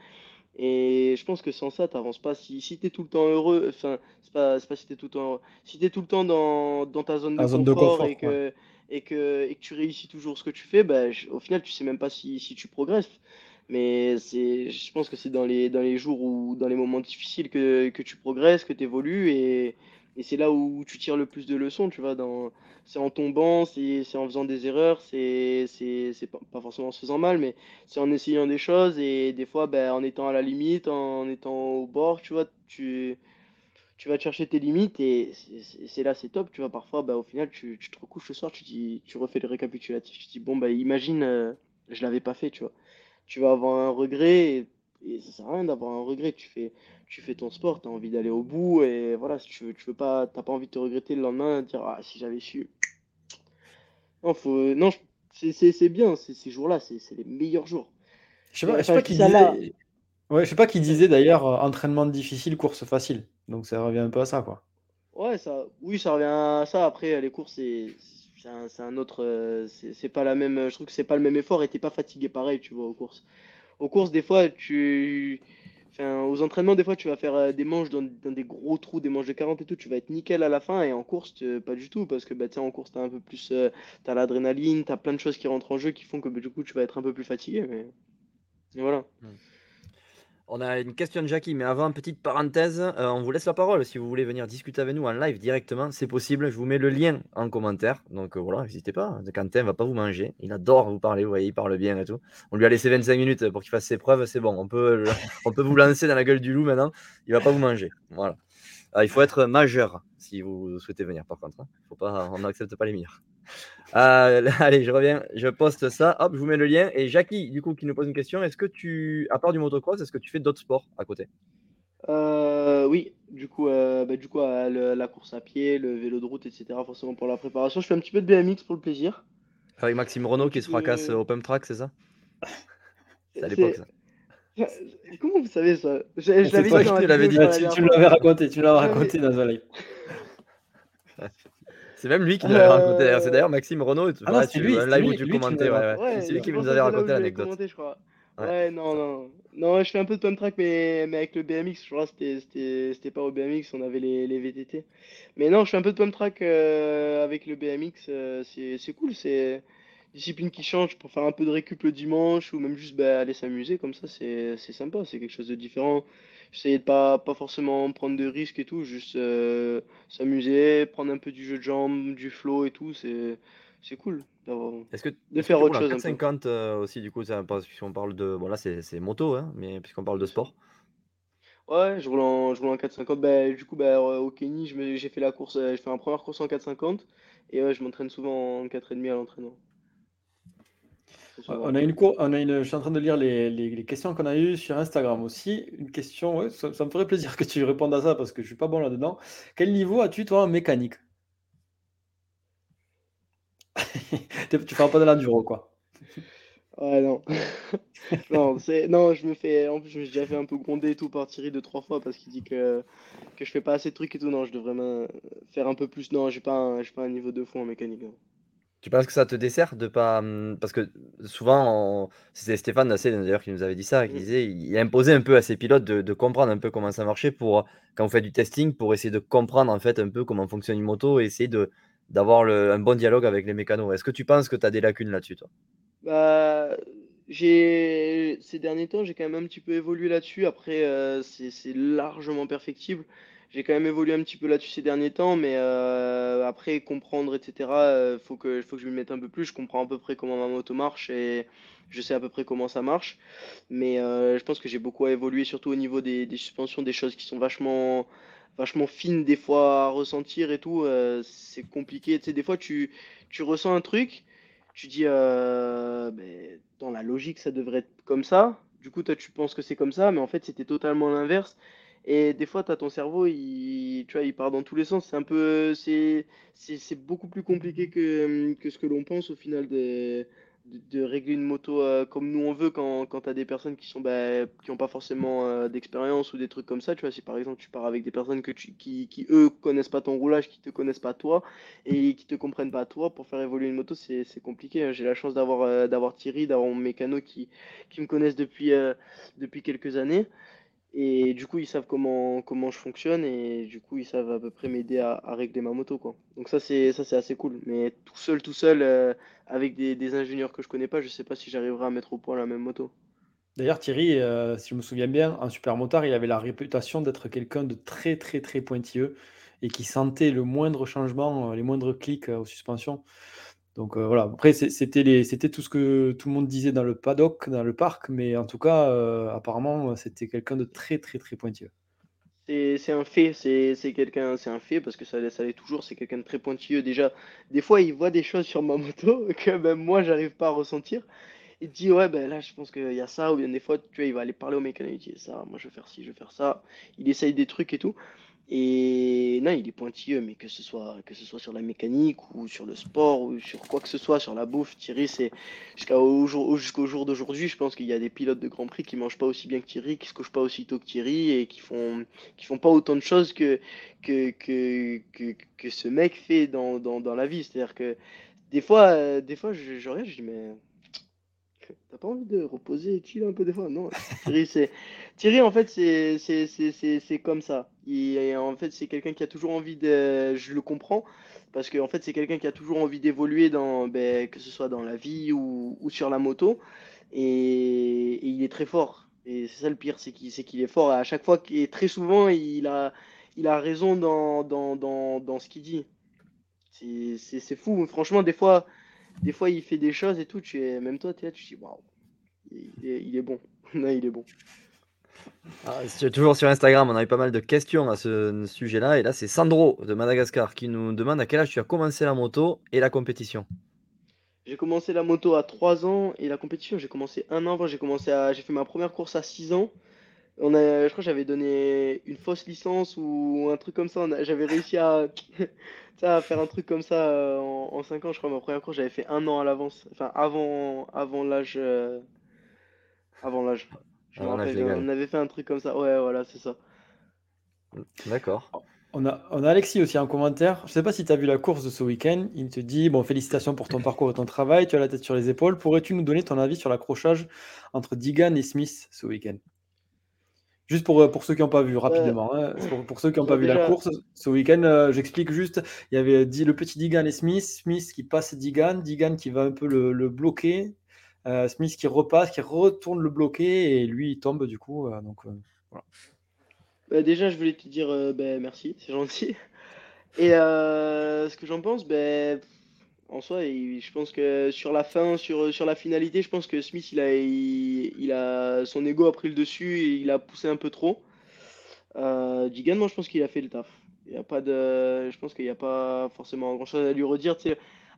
Et je pense que sans ça, t'avances pas. Si, si t'es tout le temps heureux, enfin, c'est pas, pas si t'es tout le temps heureux. Si t'es tout le temps dans, dans ta zone de zone de confort et ouais. que, et que, et que tu réussis toujours ce que tu fais, bah, je- au final, tu sais même pas si, si tu progresses. Mais je pense que c'est dans les, dans les jours ou dans les moments difficiles que, que tu progresses, que tu évolues et, et c'est là où tu tires le plus de leçons, tu vois, c'est en tombant, c'est, en faisant des erreurs, c'est, pas, forcément en se faisant mal, mais c'est en essayant des choses et des fois, ben, en étant à la limite, en étant au bord, tu vois, tu, tu vas te chercher tes limites et c'est là, c'est top, tu vois, parfois, bah, au final, tu, tu te recouches le soir, tu dis, tu refais le récapitulatif, tu dis, bon, bah, imagine, euh, je l'avais pas fait, tu vois. Tu vas avoir un regret et, et ça sert à rien d'avoir un regret. Tu fais, tu fais ton sport, tu as envie d'aller au bout et voilà, si tu veux, tu veux pas, t'as pas envie de te regretter le lendemain, de dire ah si j'avais su. Non, faut, non, c'est c'est- c'est bien, ces jours-là, c'est c'est les meilleurs jours. Je sais pas, je sais pas qui là. disait. Ouais, je sais pas qui disait d'ailleurs euh, entraînement difficile, course facile. Donc ça revient un peu à ça, quoi. Ouais, Ouais, ça, oui, ça revient à ça. Après, les courses, c'est c'est un, autre. Euh, c'est pas la même. Je trouve que c'est pas le même effort et t'es pas fatigué pareil, tu vois, aux courses. Aux courses, des fois, tu. Enfin, aux entraînements, des fois, tu vas faire euh, des manches dans, des gros trous, des manches de 40 et tout, tu vas être nickel à la fin, et en course, pas du tout, parce que bah, en course, tu as un peu plus, euh, t'as l'adrénaline, tu plein de choses qui rentrent en jeu qui font que bah, du coup, tu vas être un peu plus fatigué. Mais... voilà. Mmh. On a une question de Jackie, mais avant, petite parenthèse, euh, on vous laisse la parole. Si vous voulez venir discuter avec nous en live directement, c'est possible. Je vous mets le lien en commentaire. Donc euh, voilà, n'hésitez pas. Quentin va pas vous manger. Il adore vous parler, vous voyez, il parle bien et tout. On lui a laissé 25 minutes pour qu'il fasse ses preuves, c'est bon. On peut, on peut vous lancer dans la gueule du loup maintenant. Il va pas vous manger. Voilà. Ah, il faut être majeur si vous souhaitez venir, par contre. Hein. Faut pas, on n'accepte pas les mineurs. Euh, allez, je reviens, je poste ça. Hop, je vous mets le lien. Et Jackie, du coup, qui nous pose une question est-ce que tu, à part du motocross, est-ce que tu fais d'autres sports à côté? Euh, Oui, du coup, euh, bah, du coup la course à pied, le vélo de route, etc. Forcément pour la préparation. Je fais un petit peu de BMX pour le plaisir. Avec Maxime Renault qui se fracasse au pump track, c'est ça? C'est à l'époque, ça. Comment vous savez ça? Je, l'avais dit, tu, tu l'avais raconté, tu l'avais raconté dans un live. C'est même lui qui nous l'avait raconté. C'est d'ailleurs Maxime Renaud. Ah c'est lui, live où tu commentais. c'est lui qui nous avait raconté l'anecdote. Ouais. non, non. Non, je fais un peu de pump track, mais, mais avec le BMX, je crois que c'était pas au BMX, on avait les, les, VTT. Mais non, je fais un peu de pump track euh, avec le BMX, euh, c'est cool, c'est discipline qui change pour faire un peu de récup le dimanche ou même juste bah, aller s'amuser comme ça, c'est sympa, c'est quelque chose de différent. J'essayais de pas, pas forcément prendre de risques et tout, juste euh, s'amuser, prendre un peu du jeu de jambes, du flow et tout, c'est c'est cool Est-ce que de faire autre chose. 450 euh, aussi, du coup, puisqu'on parle de. Bon, là, c'est moto, hein, mais puisqu'on parle de sport. Ouais, je roule en, je roule en 450. Bah, du coup, bah, au Kenny, j'ai fait la course, euh, j'ai fait ma première course en 450 et ouais, je m'entraîne souvent en 4,5 à l'entraînement. On a une cour... on a une... Je suis en train de lire les, les, questions qu'on a eues sur Instagram aussi. Une question, ça, me ferait plaisir que tu répondes à ça parce que je suis pas bon là-dedans. Quel niveau as-tu toi en mécanique? Tu parles pas de l'enduro quoi. Ouais, non. non, non, je me fais. En plus, je me suis déjà fait un peu gronder et tout par Thierry deux, trois fois parce qu'il dit que, que je fais pas assez de trucs et tout. Non, je devrais faire un peu plus. Non, j'ai pas, un... pas un niveau de fond en mécanique. Tu penses que ça te dessert de pas. Hum, parce que souvent, c'était Stéphane d'ailleurs qui nous avait dit ça, qui mmh. disait il imposait un peu à ses pilotes de, comprendre un peu comment ça marchait pour, quand on fait du testing, pour essayer de comprendre en fait un peu comment fonctionne une moto et essayer de, d'avoir un bon dialogue avec les mécanos. Est-ce que tu penses que tu as des lacunes là-dessus, toi? Bah, j'ai ces derniers temps, j'ai quand même un petit peu évolué là-dessus. Après, euh, c'est largement perfectible j'ai quand même évolué un petit peu là-dessus ces derniers temps, mais euh, après comprendre, etc., euh, faut que, faut que je me mette un peu plus. Je comprends à peu près comment ma moto marche et je sais à peu près comment ça marche. Mais euh, je pense que j'ai beaucoup à évoluer, surtout au niveau des, suspensions, des choses qui sont vachement, vachement fines des fois à ressentir et tout. c'est compliqué. Tu des fois, tu, tu ressens un truc, tu dis, ben, dans la logique, ça devrait être comme ça. Du coup, toi, tu penses que c'est comme ça, mais en fait, c'était totalement l'inverse. Et des fois, tu as ton cerveau, il, tu vois, il part dans tous les sens. C'est un peu, c'est, c'est, beaucoup plus compliqué que, que ce que l'on pense au final de, de, régler une moto euh, comme nous on veut quand, quand tu as des personnes qui sont bah, qui n'ont pas forcément euh, d'expérience ou des trucs comme ça. Tu vois, si par exemple tu pars avec des personnes que qui, qui eux connaissent pas ton roulage, qui te connaissent pas toi et qui te comprennent pas toi, pour faire évoluer une moto, c'est, c'est compliqué. Hein. J'ai la chance d'avoir, euh, d'avoir Thierry, d'avoir mon mécano qui, qui me connaissent depuis, depuis quelques années. Et du coup, ils savent comment, comment je fonctionne et du coup, ils savent à peu près m'aider à, régler ma moto, quoi. Donc ça, c'est assez cool. Mais tout seul, tout seul, euh, avec des, ingénieurs que je connais pas, je sais pas si j'arriverai à mettre au point la même moto. D'ailleurs, Thierry, euh, si je me souviens bien, en super motard, il avait la réputation d'être quelqu'un de très, très, très pointilleux et qui sentait le moindre changement, euh, les moindres clics aux suspensions. Donc euh, voilà, après c'était tout ce que tout le monde disait dans le paddock, dans le parc, mais en tout cas, euh, apparemment, c'était quelqu'un de très très très pointilleux. C'est un fait, c'est quelqu'un, c'est un fait parce que ça, l'est toujours, c'est quelqu'un de très pointilleux. Déjà, des fois, il voit des choses sur ma moto que même moi, j'arrive pas à ressentir. Il dit, ouais, ben là, je pense qu'il y a ça, ou bien des fois, tu vois, il va aller parler au mécanicien, ça, moi, je vais faire ci, je vais faire ça. Il essaye des trucs et tout. Et non, il est pointilleux, mais que ce soit, que ce soit sur la mécanique ou sur le sport ou sur quoi que ce soit, sur la bouffe, Thierry, c'est jusqu'au jour, jour d'aujourd'hui, je pense qu'il y a des pilotes de Grand Prix qui mangent pas aussi bien que Thierry, qui se couchent pas aussi tôt que Thierry et qui font, qui font pas autant de choses que, que, que, que, ce mec fait dans, dans, dans la vie. C'est-à-dire que des fois, euh, des fois je, je regarde, je dis, mais T'as pas envie de reposer chill un peu des fois Non. Thierry, c'est... Thierry en fait, c'est, comme ça. Il, en fait, c'est quelqu'un qui a toujours envie de. Je le comprends. Parce que en fait, c'est quelqu'un qui a toujours envie d'évoluer, ben, que ce soit dans la vie ou, ou sur la moto. Et, il est très fort. Et c'est ça le pire, c'est qu'il, c'est qu'il est fort. à chaque fois, et très souvent, il a, il a raison dans, dans, dans, dans ce qu'il dit. C'est fou. Franchement, des fois des fois, il fait des choses et tout. Tu es, même toi, tu te dis, waouh, il, est bon. non, il est bon. Ah, toujours sur Instagram, on a eu pas mal de questions à ce sujet-là. Et là, c'est Sandro de Madagascar qui nous demande à quel âge tu as commencé la moto et la compétition. J'ai commencé la moto à 3 ans et la compétition, j'ai commencé un an avant. J'ai commencé à, j'ai fait ma première course à 6 ans. On a, je crois que j'avais donné une fausse licence ou un truc comme ça. J'avais réussi à, ça, faire un truc comme ça euh, en, 5 ans, je crois, ma première course, j'avais fait un an à l'avance. Enfin, avant, avant l'âge. Euh, avant l'âge. on avait fait un truc comme ça. Ouais, voilà, c'est ça. D'accord. On a, on a Alexis aussi en commentaire. Je sais pas si tu as vu la course de ce week-end. Il te dit Bon, félicitations pour ton parcours et ton travail. Tu as la tête sur les épaules. Pourrais-tu nous donner ton avis sur l'accrochage entre Digan et Smith ce week-end? Juste pour, euh, pour ceux qui n'ont pas vu, rapidement, hein. pour, ceux qui n'ont pas vu la course, ce week-end, euh, j'explique juste, il y avait dit, le petit Digan et Smith, Smith qui passe Digan, Digan qui va un peu le, bloquer, euh, Smith qui repasse, qui retourne le bloquer, et lui, il tombe du coup. donc, voilà. Bah, déjà, je voulais te dire ben, merci, c'est gentil. Et ce que j'en pense, ben, en soi, je pense que sur la fin, sur, sur la finalité, je pense que Smith, il a, il, a, son ego a pris le dessus et il a poussé un peu trop. Euh, moi, je pense qu'il a fait le taf. Il y a pas de, je pense qu'il n'y a pas forcément grand chose à lui redire.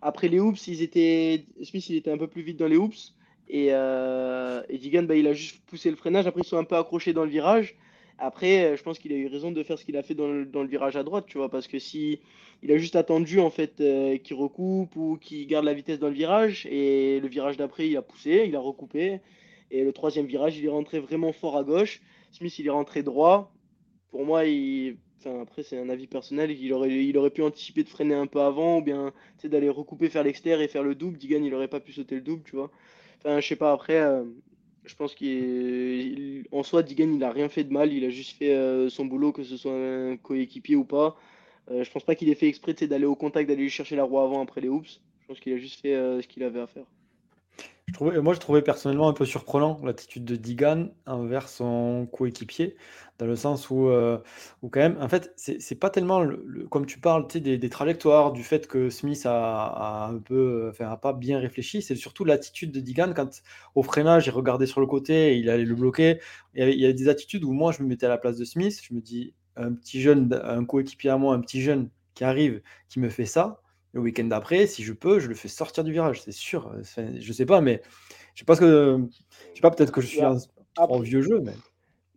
après les hoops, ils étaient, Smith, il était un peu plus vite dans les hoops. Et, euh, et bah, il a juste poussé le freinage. Après, ils sont un peu accrochés dans le virage. Après, euh, je pense qu'il a eu raison de faire ce qu'il a fait dans le, virage à droite, tu vois, parce que si il a juste attendu en fait euh, qu'il recoupe ou qu'il garde la vitesse dans le virage, et le virage d'après, il a poussé, il a recoupé, et le troisième virage, il est rentré vraiment fort à gauche. Smith, il est rentré droit. Pour moi, après, c'est un avis personnel, il aurait, il aurait pu anticiper de freiner un peu avant, ou bien d'aller recouper, faire l'extérieur et faire le double. Digan, il aurait pas pu sauter le double, tu vois. Enfin, je sais pas, après. Euh, je pense qu'en soi, Digan, il a rien fait de mal. Il a juste fait euh, son boulot, que ce soit un coéquipier ou pas. Euh, je pense pas qu'il ait fait exprès d'aller au contact, d'aller chercher la roue avant après les hoops. Je pense qu'il a juste fait euh, ce qu'il avait à faire. Je trouvais, moi, je trouvais personnellement un peu surprenant l'attitude de Digan envers son coéquipier, dans le sens où, euh, quand même, en fait, c'est pas tellement, le, comme tu parles des, des, trajectoires, du fait que Smith a, un peu, enfin, a pas bien réfléchi, c'est surtout l'attitude de Digan quand au freinage, il regardait sur le côté et il allait le bloquer. Il y, avait, il y a des attitudes où moi, je me mettais à la place de Smith, je me dis, un petit jeune, un coéquipier à moi, un petit jeune qui arrive, qui me fait ça le week-end d'après, si je peux, je le fais sortir du virage, c'est sûr. je sais pas, mais je sais pas que, je sais pas, peut-être que je suis un vieux jeu, mais.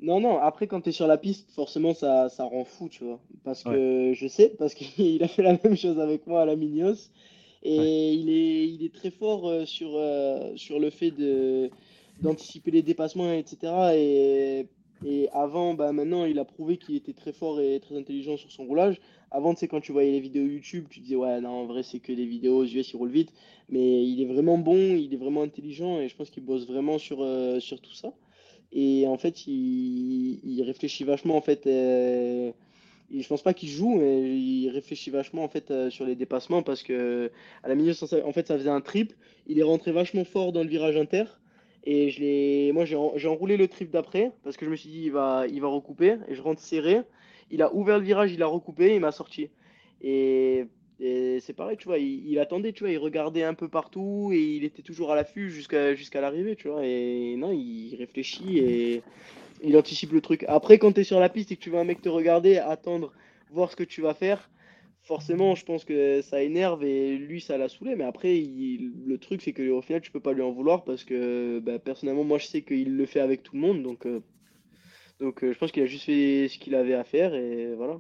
Non, non, après, quand tu es sur la piste, forcément, ça, ça rend fou, tu vois. Parce que je sais, parce qu'il a fait la même chose avec moi à la Minios. Et il, est, il est très fort euh, sur, euh, sur le fait de d'anticiper les dépassements, etc. Et et avant, bah maintenant, il a prouvé qu'il était très fort et très intelligent sur son roulage. Avant, sais, quand tu voyais les vidéos YouTube, tu disais, ouais, non, en vrai, c'est que des vidéos aux US, il roule vite. Mais il est vraiment bon, il est vraiment intelligent et je pense qu'il bosse vraiment sur, euh, sur tout ça. Et en fait, il, il réfléchit vachement, en fait. Euh, je pense pas qu'il joue, mais il réfléchit vachement en fait euh, sur les dépassements parce que à la minute, en fait, ça faisait un trip. Il est rentré vachement fort dans le virage inter. Et je moi, j'ai, enroulé le trip d'après parce que je me suis dit, il va, il va recouper. Et je rentre serré. Il a ouvert le virage, il a recoupé, il m'a sorti. Et, c'est pareil, tu vois, il, attendait, tu vois, il regardait un peu partout et il était toujours à l'affût jusqu'à, jusqu'à l'arrivée, tu vois. Et non, il réfléchit et il anticipe le truc. Après, quand tu es sur la piste et que tu vois un mec te regarder, attendre, voir ce que tu vas faire, forcément, je pense que ça énerve et lui, ça l'a saoulé. Mais après, le truc, c'est qu'au final, tu peux pas lui en vouloir parce que bah, personnellement, moi, je sais qu'il le fait avec tout le monde. Donc, euh, donc euh, je pense qu'il a juste fait ce qu'il avait à faire et voilà.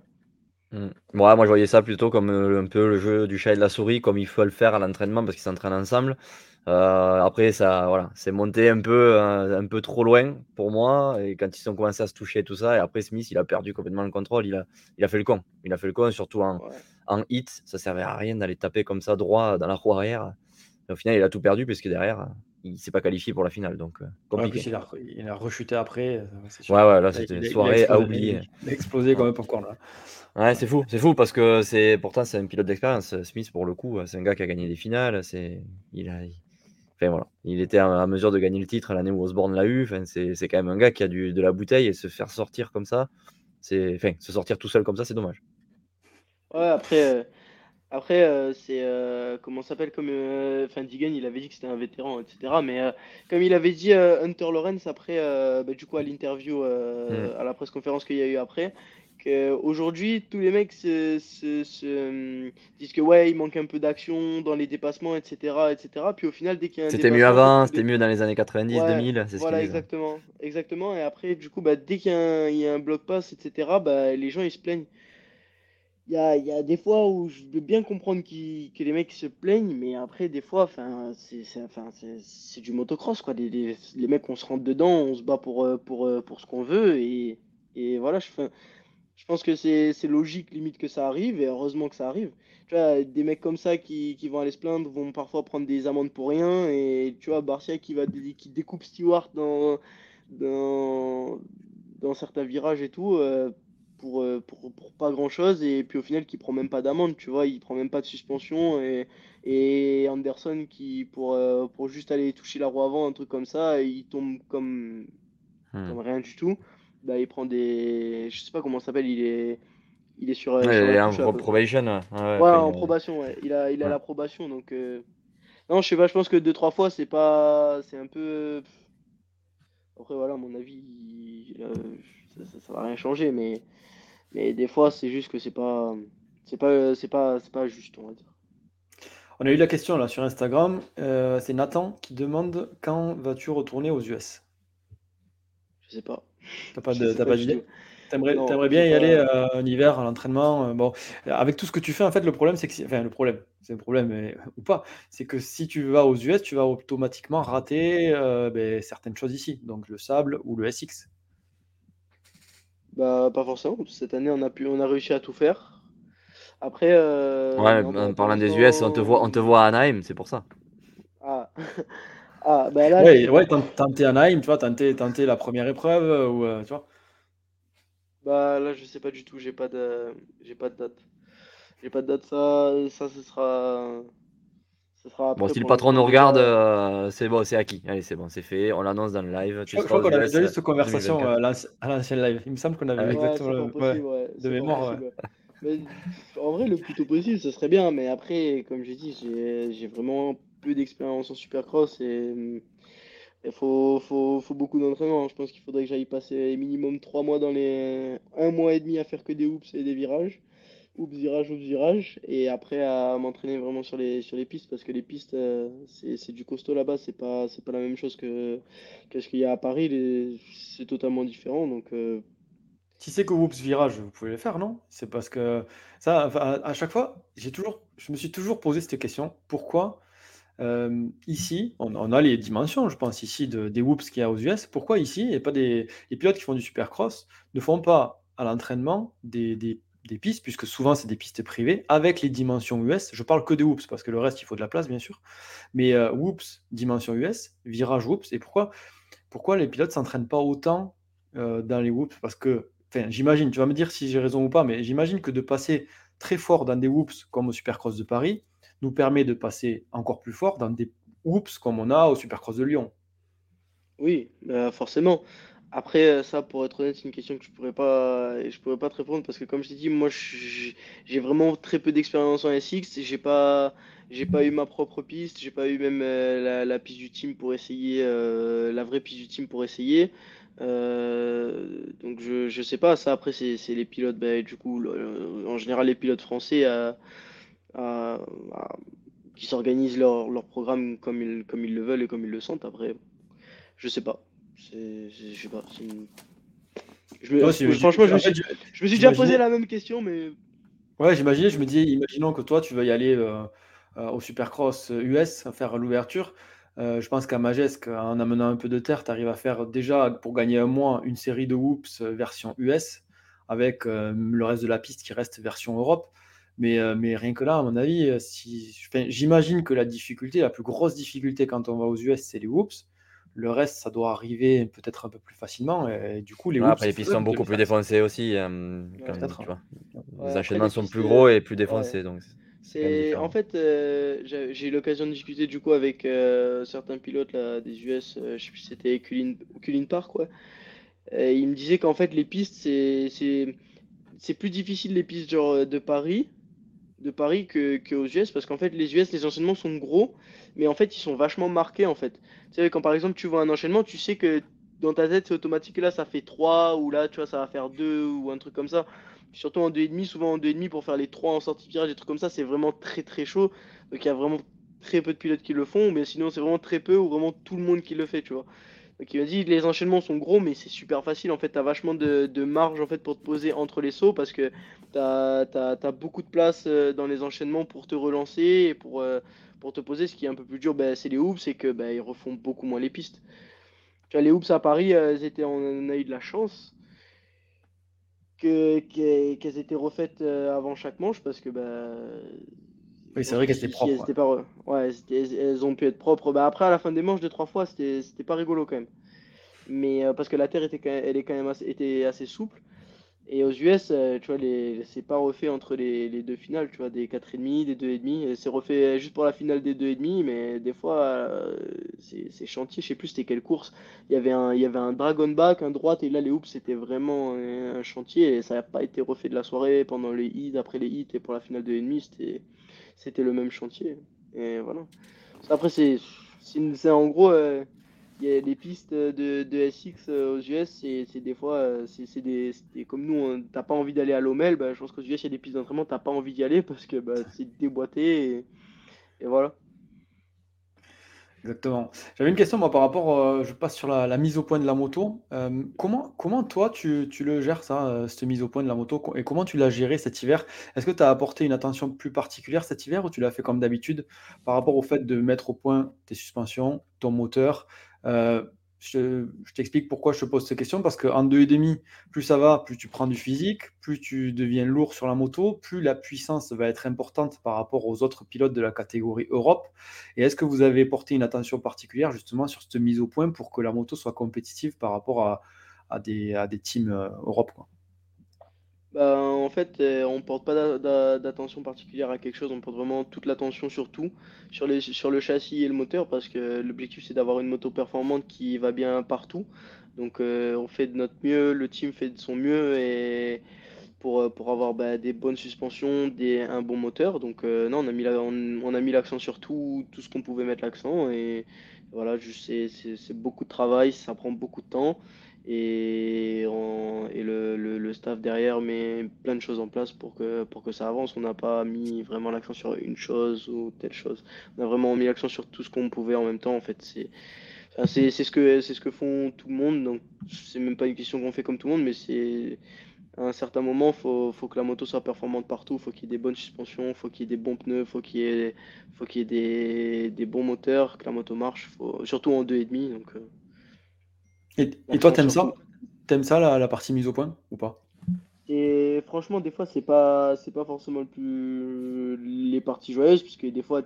Mmh. moi, je voyais ça plutôt comme un peu le jeu du chat et de la souris, comme il faut le faire à l'entraînement parce qu'ils s'entraînent ensemble. Après, ça, voilà, c'est monté un peu, un peu trop loin pour moi. Et quand ils ont commencé à se toucher tout ça, et après Smith, il a perdu complètement le contrôle. Il a, il a fait le con. Il a fait le con, surtout en, en hit. Ça servait à rien d'aller taper comme ça droit dans la roue arrière. au final, il a tout perdu parce que derrière, il s'est pas qualifié pour la finale. Donc, compliqué. il, a, il, a, rechuté après. Ouais, ouais, là, c'était une soirée à oublier. Il a explosé quand même encore là. Ouais, c'est fou, c'est fou parce que c'est pourtant c'est un pilote d'expérience. Smith pour le coup, c'est un gars qui a gagné des finales. C'est il a, enfin voilà, il était à, mesure de gagner le titre l'année où Osborne l'a eu. Enfin, c'est, quand même un gars qui a du, de la bouteille et se faire sortir comme ça, c'est, enfin, se sortir tout seul comme ça, c'est dommage. Ouais, après, euh, après euh, c'est euh, comment s'appelle comme, enfin Digan, il avait dit que c'était un vétéran, etc. Mais comme il avait dit Hunter Lawrence après, bah, du coup à l'interview hmm. à la presse conférence qu'il y a eu après, Aujourd'hui, tous les mecs se, se, disent que ouais, il manque un peu d'action dans les dépassements, etc., etc. Puis au final, dès qu'il y a un C'était mieux avant, c'était mieux dans les années 90, 2000. C'est voilà, exactement, exactement. Et après, du coup, bah, dès qu'il y, a un bloc pass, etc., bah, les gens ils se plaignent. Il y a, y a, des fois où je veux bien comprendre que les mecs se plaignent, mais après, des fois, c'est du motocross. Quoi. Les, les, les, mecs, on se rentre dedans, on se bat pour, euh, pour, euh, pour ce qu'on veut. Et, et voilà, je fais je pense que c'est logique limite que ça arrive et heureusement que ça arrive. Tu vois, des mecs comme ça qui, qui, vont aller se plaindre vont parfois prendre des amendes pour rien et tu vois, Barcia qui, va, qui découpe Stewart dans, dans, dans certains virages et tout euh, pour, euh, pour, pour, pas grand chose et puis au final qui prend même pas d'amende, tu vois, il prend même pas de suspension et, et Anderson qui pour, euh, pour juste aller toucher la roue avant, un truc comme ça, il tombe comme, hmm. comme rien du tout bah, il prend des. Je sais pas comment ça s'appelle, il est. Il est sur. Ouais, sur il est en probation. Ouais, ouais, en probation, ouais. Il a, il a la probation, donc. Euh... Non, je sais pas, je pense que 2-3 fois, c'est pas. C'est un peu. Après, voilà, à mon avis, ça, ça, va rien changer, mais. Mais des fois, c'est juste que c'est pas. C'est pas, c'est pas, c'est pas juste, on va dire. On a eu la question là sur Instagram. Euh, c'est Nathan qui demande quand vas-tu retourner aux US Je sais pas. T'as pas d'idée T'aimerais bien y aller euh, en hiver à l'entraînement. Euh, bon, avec tout ce que tu fais, en fait, le problème, c'est que, enfin, le problème, c'est un problème ou pas, c'est que si tu vas aux US, tu vas automatiquement rater euh, ben, certaines choses ici, donc le sable ou le SX. Bah, pas forcément. Cette année, on a pu, on a réussi à tout faire. Après. ouais, en parlant des US, on te voit, on te voit à Anaheim, c'est pour ça. Ah. Ah, bah là, ouais, ouais tenter Anaheim, tu vois, tenter, tenter la première épreuve, euh, ou, euh, tu vois. Bah là, je sais pas du tout, j'ai pas de, j'ai pas de date. J'ai pas de date, ça, ça, ce sera. Ce sera bon, si le patron nous regarde, euh, c'est bon, c'est acquis. Allez, c'est bon, c'est fait. On l'annonce dans le live. Je, crois, qu'on avait déjà eu cette conversation à l'ancienne live. Il me semble qu'on avait ah exactement le... de mémoire. Mais, en vrai, le plus tôt possible, ce serait bien. Mais après, comme j'ai dit, j'ai vraiment peu d'expérience en supercross et il faut, faut, faut, beaucoup d'entraînement. Je pense qu'il faudrait que j'aille passer minimum trois mois dans les un mois et demi à faire que des hoops et des virages. Hoops, virages, hoops, virages. Et après à m'entraîner vraiment sur les, sur les pistes parce que les pistes, euh, c'est du costaud là-bas. C'est pas, pas la même chose que, que ce qu'il y a à Paris. C'est totalement différent. Donc. Euh, si c'est que Whoops virage, vous pouvez le faire, non? C'est parce que ça, à chaque fois, j'ai toujours, je me suis toujours posé cette question. Pourquoi ici, on, a les dimensions, je pense, ici, de, des whoops qu'il y a aux US. Pourquoi ici, et pas des les pilotes qui font du supercross ne font pas à l'entraînement des, pistes, puisque souvent c'est des pistes privées, avec les dimensions US. Je parle que des whoops, parce que le reste, il faut de la place, bien sûr. Mais euh, whoops, dimension US, virage whoops. Et pourquoi, pourquoi les pilotes s'entraînent pas autant euh, dans les whoops? Parce que, j'imagine, tu vas me dire si j'ai raison ou pas, mais j'imagine que de passer très fort dans des whoops comme au Supercross de Paris, nous permet de passer encore plus fort dans des oups comme on a au Supercross de Lyon. Oui, bah, forcément. Après, euh, ça, pour être honnête, c'est une question que je pourrais pas, je pourrais pas te répondre parce que, comme je t'ai dit, moi, j'ai vraiment très peu d'expérience en SX. J'ai pas, j'ai pas eu ma propre piste. J'ai pas eu même euh, la, piste du team pour essayer, euh, la vraie piste du team pour essayer. donc, je, je sais pas. Ça, après, c'est les pilotes. Bah, du coup, en général, les pilotes français qui s'organisent leur, leur, programme comme ils, comme ils le veulent et comme ils le sentent. Après, je sais pas. je sais pas. Je me, franchement, je me, suis, je me suis déjà posé la même question, mais Ouais, j'imagine, je me dis, imaginons que toi, tu veux y aller euh, euh, au Supercross US, à faire l'ouverture. Euh, je pense qu'à Majesque, en amenant un peu de terre, tu arrives à faire déjà, pour gagner un mois, une série de whoops version US, avec le reste de la piste qui reste version Europe. Mais, mais rien que là, à mon avis, si, j'imagine que la difficulté, la plus grosse difficulté quand on va aux US, c'est les whoops. Le reste, ça doit arriver peut-être un peu plus facilement. Et du coup, les après, les pistes sont beaucoup plus défoncées aussi. Euh, les enchaînements sont plus gros et plus défoncés. Donc c'est en fait, euh, j'ai eu l'occasion de discuter du coup avec euh, certains pilotes là, des US, je sais plus si c'était Culin Park, quoi. Et il me disait qu'en fait, les pistes, c'est plus difficile les pistes genre de Paris, de Paris que, que aux US parce qu'en fait, les US, les enchaînements sont gros mais en fait, ils sont vachement marqués en fait. Tu sais, quand par exemple tu vois un enchaînement, tu sais que dans ta tête, c'est automatique là, ça fait 3 ou là, tu vois, ça va faire 2 ou un truc comme ça. Surtout en 2,5, souvent en 2,5 pour faire les 3 en sortie virage, des trucs comme ça, c'est vraiment très très chaud. Donc il y a vraiment très peu de pilotes qui le font, mais sinon c'est vraiment très peu ou vraiment tout le monde qui le fait, tu vois. Donc il m'a dit les enchaînements sont gros, mais c'est super facile. En fait, tu as vachement de, de, marge en fait, pour te poser entre les sauts parce que tu as, as, beaucoup de place euh, dans les enchaînements pour te relancer et pour, euh, pour te poser. Ce qui est un peu plus dur, bah, c'est les hoops, c'est que bah, ils refont beaucoup moins les pistes. Tu vois, les hoops à Paris, euh, étaient, on a eu de la chance qu'elles étaient refaites avant chaque manche parce que bah, oui, c'est vrai qu'elles étaient propres. Pas, ouais, elles ont pu être propres. Bah, après, à la fin des manches, de trois fois, c'était pas rigolo quand même. Mais euh, parce que la terre était, elle est quand même était assez souple. Et aux US, euh, tu vois, c'est pas refait entre les, deux finales, tu vois, des 4,5, des 2,5. C'est refait juste pour la finale des 2,5, mais des fois, euh, c'est chantier. Je sais plus c'était quelle course. Il y avait un, il un dragon back, un droite, et là, les hoops, c'était vraiment un chantier. Et ça n'a pas été refait de la soirée pendant les hits, après les hits, et pour la finale de 2,5, c'était, c'était le même chantier. Et voilà. Après, c'est en gros. Euh, il y a des pistes de, SX euh, aux US, c'est des fois, euh, c'est des, comme nous, t'as pas envie d'aller à l'OMEL, bah, je pense qu'aux US, il y a des pistes d'entraînement, t'as pas envie d'y aller parce que bah, c'est déboîté et, voilà. Exactement. J'avais une question moi par rapport, euh, je passe sur la, mise au point de la moto. comment, comment toi tu, tu, le gères ça, cette mise au point de la moto? Et comment tu l'as géré cet hiver? Est-ce que tu as apporté une attention plus particulière cet hiver ou tu l'as fait comme d'habitude par rapport au fait de mettre au point tes suspensions, ton moteur euh, je, t'explique pourquoi je te pose cette question, parce qu'en 2,5, plus ça va, plus tu prends du physique, plus tu deviens lourd sur la moto, plus la puissance va être importante par rapport aux autres pilotes de la catégorie Europe. Et est-ce que vous avez porté une attention particulière justement sur cette mise au point pour que la moto soit compétitive par rapport à, des, à des teams euh, Europe bah, en fait, euh, on porte pas d'attention particulière à quelque chose, on porte vraiment toute l'attention sur tout, sur les, sur le châssis et le moteur, parce que l'objectif c'est d'avoir une moto performante qui va bien partout. Donc euh, on fait de notre mieux, le team fait de son mieux et pour, euh, avoir bah, des bonnes suspensions, un bon moteur. Donc non, on a mis on, a mis l'accent sur tout, tout ce qu'on pouvait mettre l'accent et voilà, c'est beaucoup de travail, ça prend beaucoup de temps et, et le, staff derrière met plein de choses en place pour que, pour que ça avance. On n'a pas mis vraiment l'accent sur une chose ou telle chose. On a vraiment mis l'accent sur tout ce qu'on pouvait en même temps. En fait, c'est c'est ce que c'est ce que font tout le monde. Donc c'est même pas une question qu'on fait comme tout le monde, mais c'est à un certain moment, faut, faut que la moto soit performante partout. Faut qu'il y ait des bonnes suspensions, faut qu'il y ait des bons pneus, faut qu'il y ait faut qu'il y ait des, des bons moteurs, que la moto marche. Surtout en 2,5. Donc euh, et, et toi, t'aimes ça T'aimes ça, la, la, partie mise au point ou pas? Et franchement, des fois, c'est pas, c'est pas forcément le plus les parties joyeuses, puisque des fois,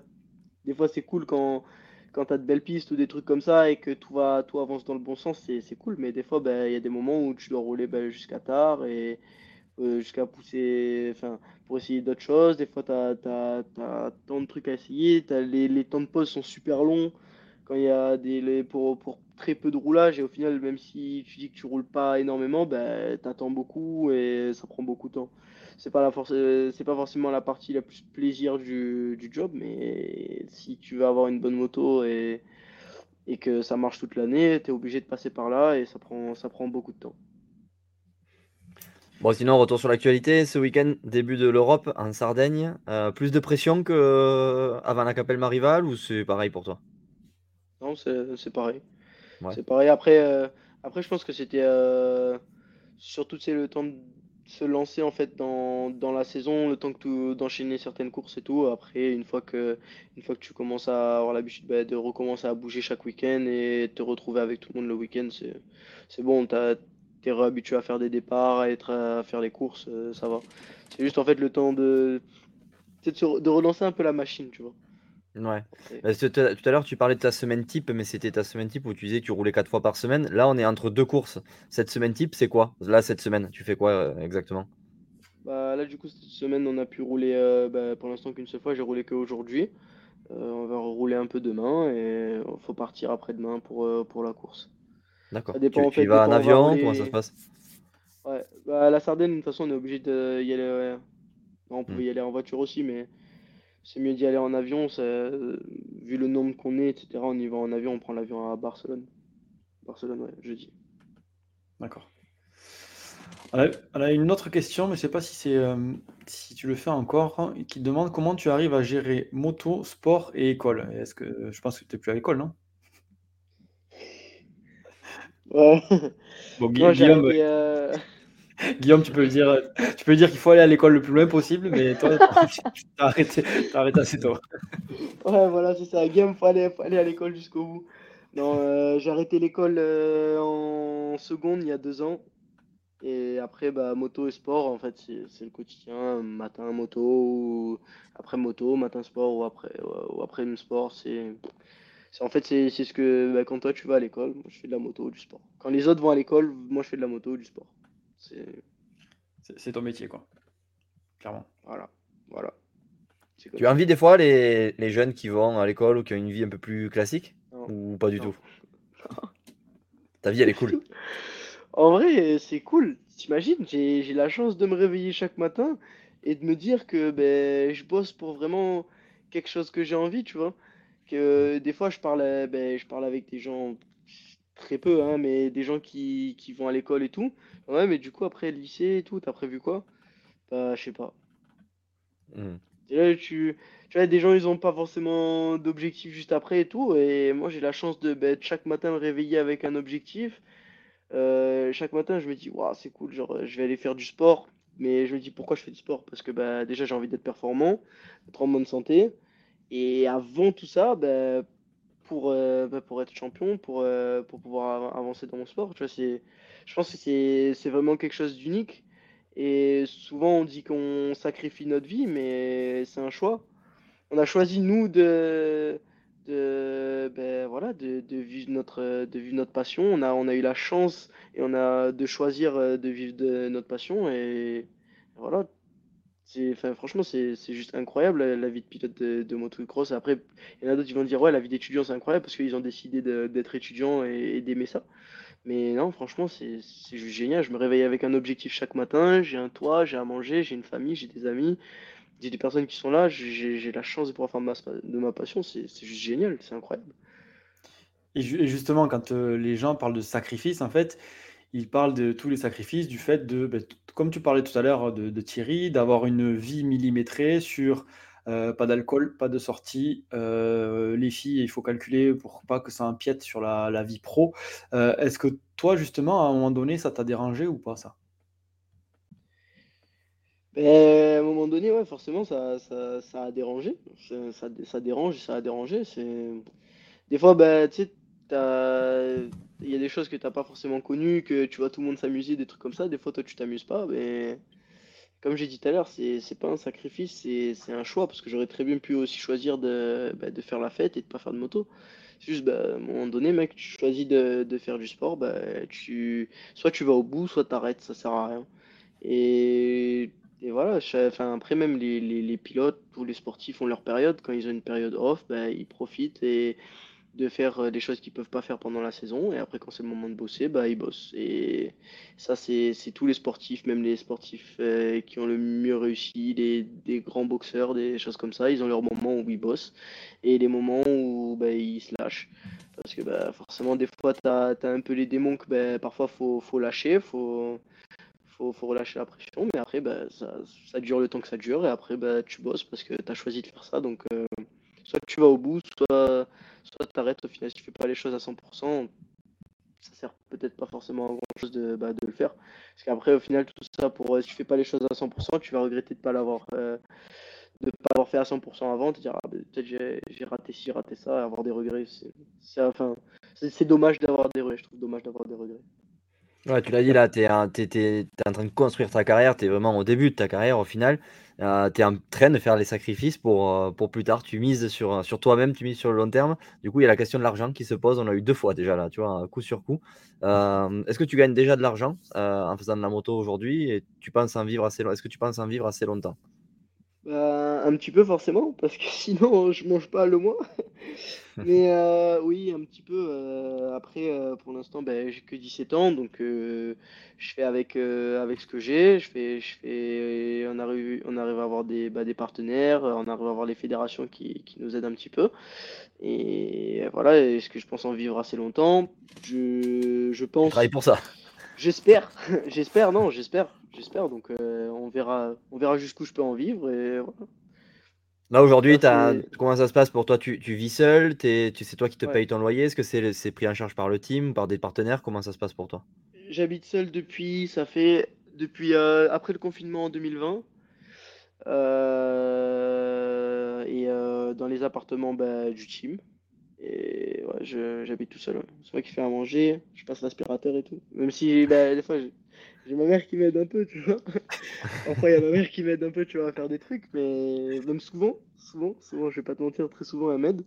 des fois, c'est cool quand, quand t'as de belles pistes ou des trucs comme ça et que tout va, tout avance dans le bon sens, c'est, cool. Mais des fois, ben, il y a des moments où tu dois rouler ben, jusqu'à tard et euh, jusqu'à pousser, enfin, pour essayer d'autres choses. Des fois, t'as, as, as, tant de trucs à essayer. les, les temps de pause sont super longs quand il y a des pour, très peu de roulage et au final même si tu dis que tu roules pas énormément ben t'attends beaucoup et ça prend beaucoup de temps c'est pas c'est pas forcément la partie la plus plaisir du, job mais si tu veux avoir une bonne moto et, que ça marche toute l'année tu es obligé de passer par là et ça prend beaucoup de temps Bon, sinon, retour sur l'actualité. Ce week-end, début de l'Europe en Sardaigne. Euh, plus de pression qu'avant la Capelle Marival ou c'est pareil pour toi? Non, c'est pareil. C'est pareil. Après, euh, après, je pense que c'était euh, surtout le temps de se lancer en fait dans, dans la saison, le temps que tu d'enchaîner certaines courses et tout. Après, une fois que, une fois que tu commences à avoir l'habitude bah, de recommencer à bouger chaque week-end et te retrouver avec tout le monde le week-end, c'est, c'est bon, t'es réhabitué à faire des départs, à être à faire les courses, euh, ça va. C'est juste en fait le temps de, de, de relancer un peu la machine, tu vois. Ouais. Tout à l'heure, tu parlais de ta semaine type, mais c'était ta semaine type où tu disais que tu roulais quatre fois par semaine. Là, on est entre deux courses. Cette semaine type, c'est quoi? Là, cette semaine, tu fais quoi euh, exactement? Bah, là, du coup, cette semaine, on a pu rouler euh, bah, pour l'instant qu'une seule fois. J'ai roulé qu'aujourd'hui. Euh, on va rouler un peu demain et il faut partir après-demain pour, pour la course. D'accord. Ça dépend Tu, vas en avion? Comment ça se passe? Ouais, bah, la Sardaigne, de toute façon, on est obligé d'y aller. on peut hmm. y aller en voiture aussi, mais c'est mieux d'y aller en avion. vu le nombre qu'on est, etc., on y va en avion, on prend l'avion à Barcelone. Barcelone, ouais, jeudi. D'accord. Elle a une autre question, mais je ne sais pas si, c'est, euh, si tu le fais encore, hein, qui demande comment tu arrives à gérer moto, sport et école. Est-ce que je pense que tu n'es plus à l'école, non? Ouais. Bon, Guillaume, Guillaume, tu peux dire, tu peux dire qu'il faut aller à l'école le plus loin possible, mais toi, tu as arrêté, arrêté assez tôt. Ouais, voilà, c'est ça. Guillaume, il faut aller, aller à l'école jusqu'au bout. Non, euh, j'ai arrêté l'école euh, en seconde il y a deux ans. Et après, bah, moto et sport, en fait, c'est le quotidien. Matin, moto, ou après moto, matin, sport, ou après, ou après une sport. C'est en fait, c'est ce que bah, quand toi tu vas à l'école, moi je fais de la moto ou du sport. Quand les autres vont à l'école, moi je fais de la moto ou du sport. C'est ton métier, quoi. Clairement. Voilà. voilà. Tu as envie des fois les, les, jeunes qui vont à l'école ou qui ont une vie un peu plus classique Ou pas du tout? Ta vie, elle est cool. En vrai, c'est cool. T'imagines, j'ai la chance de me réveiller chaque matin et de me dire que ben, je bosse pour vraiment quelque chose que j'ai envie, tu vois. Que des fois, je parle, ben, je parle avec des gens très peu, hein, mais des gens qui, qui vont à l'école et tout. Ouais, mais du coup, après le lycée et tout, t'as prévu quoi? Bah, je sais pas. Hmm. tu, tu vois, des gens, ils ont pas forcément d'objectif juste après et tout. Et moi, j'ai la chance de bah, chaque matin me réveiller avec un objectif. Euh, chaque matin, je me dis, waouh, c'est cool, genre, je vais aller faire du sport. Mais je me dis, pourquoi je fais du sport? Parce que bah, déjà, j'ai envie d'être performant, d'être en bonne santé. Et avant tout ça, bah, pour, euh, bah, pour être champion, pour, euh, pour pouvoir avancer dans mon sport. Tu vois, je pense que c'est, c'est vraiment quelque chose d'unique. Et souvent, on dit qu'on sacrifie notre vie, mais c'est un choix. On a choisi, nous, de, de, ben, voilà, de, de, vivre notre, de vivre notre passion. On a, on a eu la chance et on a de choisir euh, de vivre de notre passion. Et voilà, Franchement, c'est juste incroyable la, vie de pilote de, de motocross. Après, il y en a d'autres qui vont dire, ouais, la vie d'étudiant, c'est incroyable parce qu'ils ont décidé d'être étudiant et, d'aimer ça. Mais non, franchement, c'est juste génial. Je me réveille avec un objectif chaque matin. J'ai un toit, j'ai à manger, j'ai une famille, j'ai des amis, j'ai des personnes qui sont là. J'ai la chance de pouvoir faire de ma passion. C'est juste génial, c'est incroyable. Et, justement, quand euh, les gens parlent de sacrifice, en fait, ils parlent de tous les sacrifices, du fait de, ben, comme tu parlais tout à l'heure de, Thierry, d'avoir une vie millimétrée sur euh, pas d'alcool, pas de sortie. Euh, les filles, il faut calculer pour pas que ça empiète sur la, vie pro. Euh, est-ce que toi, justement, à un moment donné, ça t'a dérangé ou pas ça? Ben, à un moment donné, ouais, forcément, ça, a dérangé. Ça, ça, dérange, ça a dérangé. Des fois, ben, tu sais, il y a des choses que tu n'as pas forcément connues, que tu vois tout le monde s'amuser, des trucs comme ça. Des fois, toi, tu t'amuses pas. Mais comme j'ai dit tout à l'heure, c'est pas un sacrifice, c'est un choix. Parce que j'aurais très bien pu aussi choisir de, bah, de faire la fête et de pas faire de moto. C'est juste, bah, à un moment donné, mec, tu choisis de, faire du sport, bah, tu, soit tu vas au bout, soit tu arrêtes, ça sert à rien. Et, voilà, enfin, après, même les, pilotes ou les sportifs ont leur période. Quand ils ont une période off, bah, ils profitent et de faire euh, des choses qu'ils peuvent pas faire pendant la saison et après quand c'est le moment de bosser bah ils bossent. Et ça c'est tous les sportifs même les sportifs euh, qui ont le mieux réussi les, des grands boxeurs des choses comme ça ils ont leurs moments où ils bossent et les moments où bah, ils se lâchent. Parce que bah, forcément des fois tu as, un peu les démons que bah, parfois faut, faut lâcher faut faut, faut relâcher la pression mais après bah, ça, ça, dure le temps que ça dure et après bah, tu bosses parce que tu as choisi de faire ça donc euh, soit tu vas au bout soit soit tu arrêtes au final si tu fais pas les choses à 100%, ça sert peut-être pas forcément à grand chose de, bah, de le faire. Parce qu'après, au final, tout ça, pour, si tu fais pas les choses à 100%, tu vas regretter de pas l'avoir de pas avoir fait à 100% avant, te dire ah, ben, peut-être j'ai raté ci, raté ça, avoir des regrets. C'est enfin, dommage d'avoir des regrets, je trouve dommage d'avoir des regrets. Ouais, tu l'as dit là, tu es, en train de construire ta carrière, tu es vraiment au début de ta carrière au final. Euh, tu es en train de faire les sacrifices pour, euh, plus tard. Tu mises sur, toi-même, tu mises sur le long terme. Du coup, il y a la question de l'argent qui se pose. On l'a eu deux fois déjà là, tu vois, coup sur coup. Euh, est-ce que tu gagnes déjà de l'argent en faisant de la moto aujourd'hui et Est-ce que tu penses en vivre assez longtemps? Bah, un petit peu forcément, parce que sinon je mange pas le mois. Mais euh, oui, un petit peu. Euh, après, euh, pour l'instant, ben, j'ai que 17 ans, donc je fais avec, avec ce que j'ai. Je fais, je fais, on arrive, on arrive à avoir des, bah, des partenaires, on arrive à avoir les fédérations qui, qui nous aident un petit peu. Et voilà, est-ce que je pense en vivre assez longtemps? Je, je pense. Travaille pour ça. J'espère, j'espère, non, j'espère, j'espère. Donc euh, on verra, on verra jusqu'où je peux en vivre et Là aujourd'hui, comment ça se passe pour toi? Tu, vis seul, tu c'est toi qui te payes ton loyer? Est-ce que c'est pris en charge par le team, par des partenaires? Comment ça se passe pour toi? J'habite seul depuis, ça fait depuis euh, après le confinement en 2020. Euh, et dans les appartements bah, du team. Et ouais, j'habite tout seul. C'est moi qui fais à manger, je passe l'aspirateur et tout. Même si bah, des fois j'ai ma mère qui m'aide un peu, tu vois. enfin, il y a ma mère qui m'aide un peu, tu vois, à faire des trucs, mais même souvent, souvent, souvent, je vais pas te mentir, très souvent elle m'aide.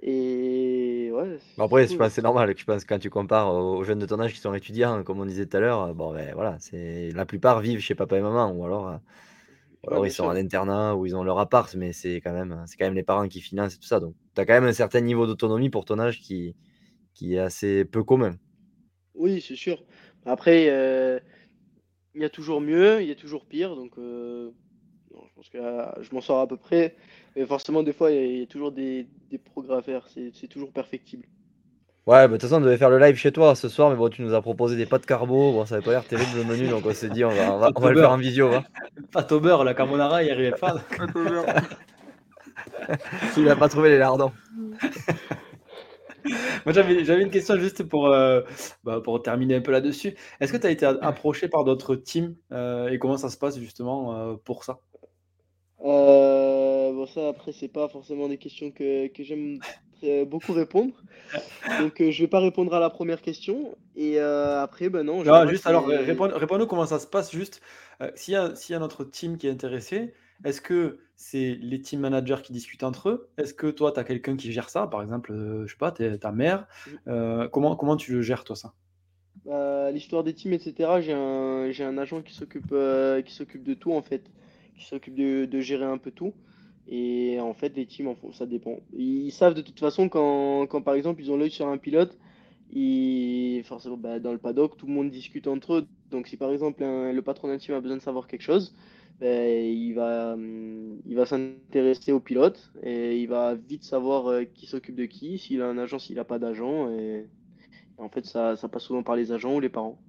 Et ouais. après, c'est normal. Je pense quand tu compares aux jeunes de ton âge qui sont étudiants, comme on disait tout à l'heure, bon, ben voilà, c'est la plupart vivent chez papa et maman, ou alors euh, alors ils sont en internat ou ils ont leur appart, mais c'est quand même, c'est quand même les parents qui financent et tout ça. Donc, tu as quand même un certain niveau d'autonomie pour ton âge qui, qui est assez peu commun. Oui, c'est sûr. Après, euh, il y a toujours mieux, il y a toujours pire. Donc, euh, je pense que je m'en sors à peu près. Mais forcément, des fois, il y, a toujours des, des progrès à faire. C'est toujours perfectible. Ouais, bah, de toute façon, on devait faire le live chez toi ce soir, mais bon, tu nous as proposé des pâtes carbo. Bon, ça n'avait pas l'air terrible le menu, donc on s'est dit, on va, on va, on va le faire en visio. Hein. Pâte au beurre, la carbonara, il n'y arrivait pas. il n'a pas trouvé les lardons. Moi, j'avais une question juste pour, euh, bah, pour terminer un peu là-dessus. Est-ce que tu as été approché par d'autres teams euh, et comment ça se passe justement euh, pour ça? Bon, ça, après, c'est pas forcément des questions que, que j'aime beaucoup répondre. Donc, euh, je vais pas répondre à la première question. Et euh, après, ben non. juste alors, réponds-nous comment ça se passe. Juste, s'il y, a, s'il y a notre team qui est intéressé, est-ce que c'est les team managers qui discutent entre eux? Est-ce que toi, tu as quelqu'un qui gère ça? Par exemple, je sais pas, ta mère. comment, comment tu le gères, toi, ça? Bah, L'histoire des teams, etc., j'ai un, j'ai un agent qui s'occupe, qui s'occupe de tout, en fait. Qui s'occupe de, de gérer un peu tout. Et en fait, les teams, ça dépend. Ils savent de toute façon quand, quand par exemple ils ont l'œil sur un pilote, ils, forcément bah, dans le paddock, tout le monde discute entre eux. Donc si par exemple le patron d'un team a besoin de savoir quelque chose, bah, il va, il va s'intéresser au pilote et il va vite savoir euh, qui s'occupe de qui, s'il a un agent, s'il n'a pas d'agent. Et, en fait, ça, ça, passe souvent par les agents ou les parents.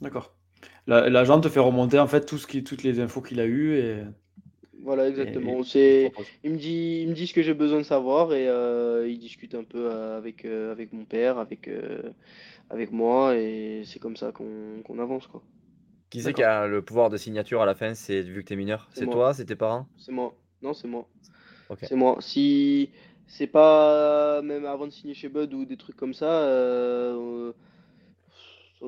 D'accord. L'agent te fait remonter en fait tout ce qui, toutes les infos qu'il a eues et voilà, exactement. C'est, il me dit, il me dit ce que j'ai besoin de savoir et euh, il discute un peu euh, avec, euh, avec mon père, avec, avec moi et c'est comme ça qu'on avance quoi. Qui c'est qui a le pouvoir de signature à la fin C'est vu que tu es mineur, c'est toi, c'est tes parents? C'est moi. Non, c'est moi. C'est moi. Si c'est pas même avant de signer chez Bud ou des trucs comme ça,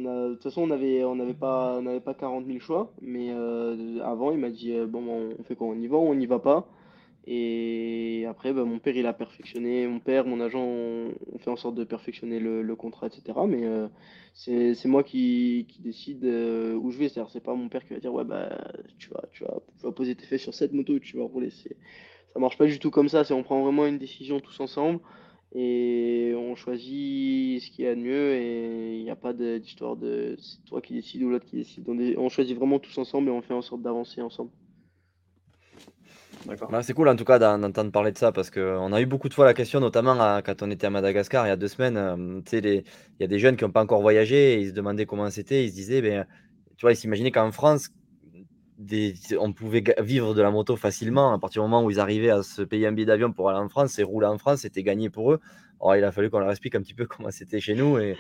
de toute façon, on n'avait on avait pas, on pas 40 000 choix, mais euh, avant, il m'a dit euh, bon, on fait quoi? On y va ou on n'y va pas? Et après, bah, mon père, il a perfectionné. Mon père, mon agent, on, fait en sorte de perfectionner le, contrat, etc. Mais euh, c'est moi qui, qui décide où je vais. C'est-à-dire, c'est pas mon père qui va dire ouais, bah, tu vas, tu vas, tu vas poser tes fesses sur cette moto, tu vas rouler. Ça marche pas du tout comme ça. C'est on prend vraiment une décision tous ensemble et on choisit ce qui est de mieux et il n'y a pas d'histoire de c'est toi qui décides ou l'autre qui décide. On, choisit vraiment tous ensemble et on fait en sorte d'avancer ensemble. C'est cool en tout cas d'entendre parler de ça parce qu'on a eu beaucoup de fois la question, notamment quand on était à Madagascar il y a deux semaines. Euh, il y a des jeunes qui n'ont pas encore voyagé et ils se demandaient comment c'était. Ils se disaient, ben, tu vois, ils s'imaginaient qu'en France, on pouvait vivre de la moto facilement à partir du moment où ils arrivaient à se payer un billet d'avion pour aller en France et rouler en France, c'était gagné pour eux. Alors, il a fallu qu'on leur explique un petit peu comment c'était chez nous. Et,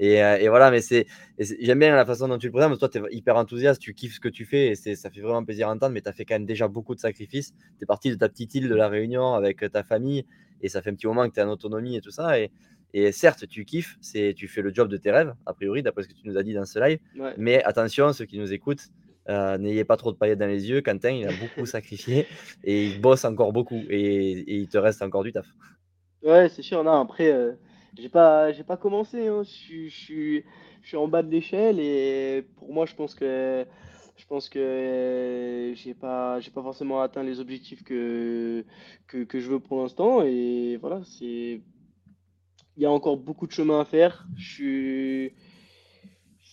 et, euh, voilà, mais c'est, j'aime bien la façon dont tu le présentes. Toi, tu es hyper enthousiaste, tu kiffes ce que tu fais et ça fait vraiment plaisir à entendre. Mais tu as fait quand même déjà beaucoup de sacrifices. Tu es parti de ta petite île de la Réunion avec ta famille et ça fait un petit moment que tu es en autonomie et tout ça. Et, et certes, tu kiffes, c'est, tu fais le job de tes rêves, a priori, d'après ce que tu nous as dit dans ce live. Mais attention, ceux qui nous écoutent, euh, n'ayez pas trop de paillettes dans les yeux. Quentin, il a beaucoup sacrifié et il bosse encore beaucoup et, il te reste encore du taf. Ouais, c'est sûr. Après, euh, j'ai pas, j'ai pas commencé. Hein. Je, suis, je suis en bas de l'échelle et pour moi, je pense que, je pense que j'ai pas, j'ai pas forcément atteint les objectifs que, que, que je veux pour l'instant et voilà, c'est, il y a encore beaucoup de chemin à faire. Je suis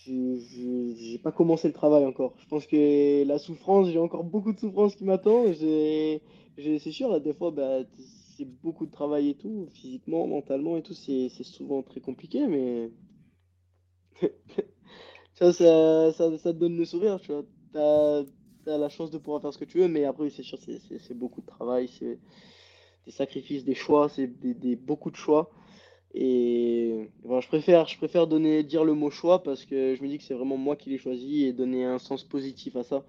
j'ai pas commencé le travail encore. Je pense que la souffrance, j'ai encore beaucoup de souffrance qui m'attend. C'est sûr, des fois, bah, c'est beaucoup de travail et tout, physiquement, mentalement et tout, c'est souvent très compliqué, mais ça, ça, ça, te donne le sourire, tu as la chance de pouvoir faire ce que tu veux, mais après, c'est sûr, c'est beaucoup de travail, c'est des sacrifices, des choix, c'est des, beaucoup de choix. Et je préfère, je préfère donner, dire le mot choix parce que je me dis que c'est vraiment moi qui l'ai choisi et donner un sens positif à ça.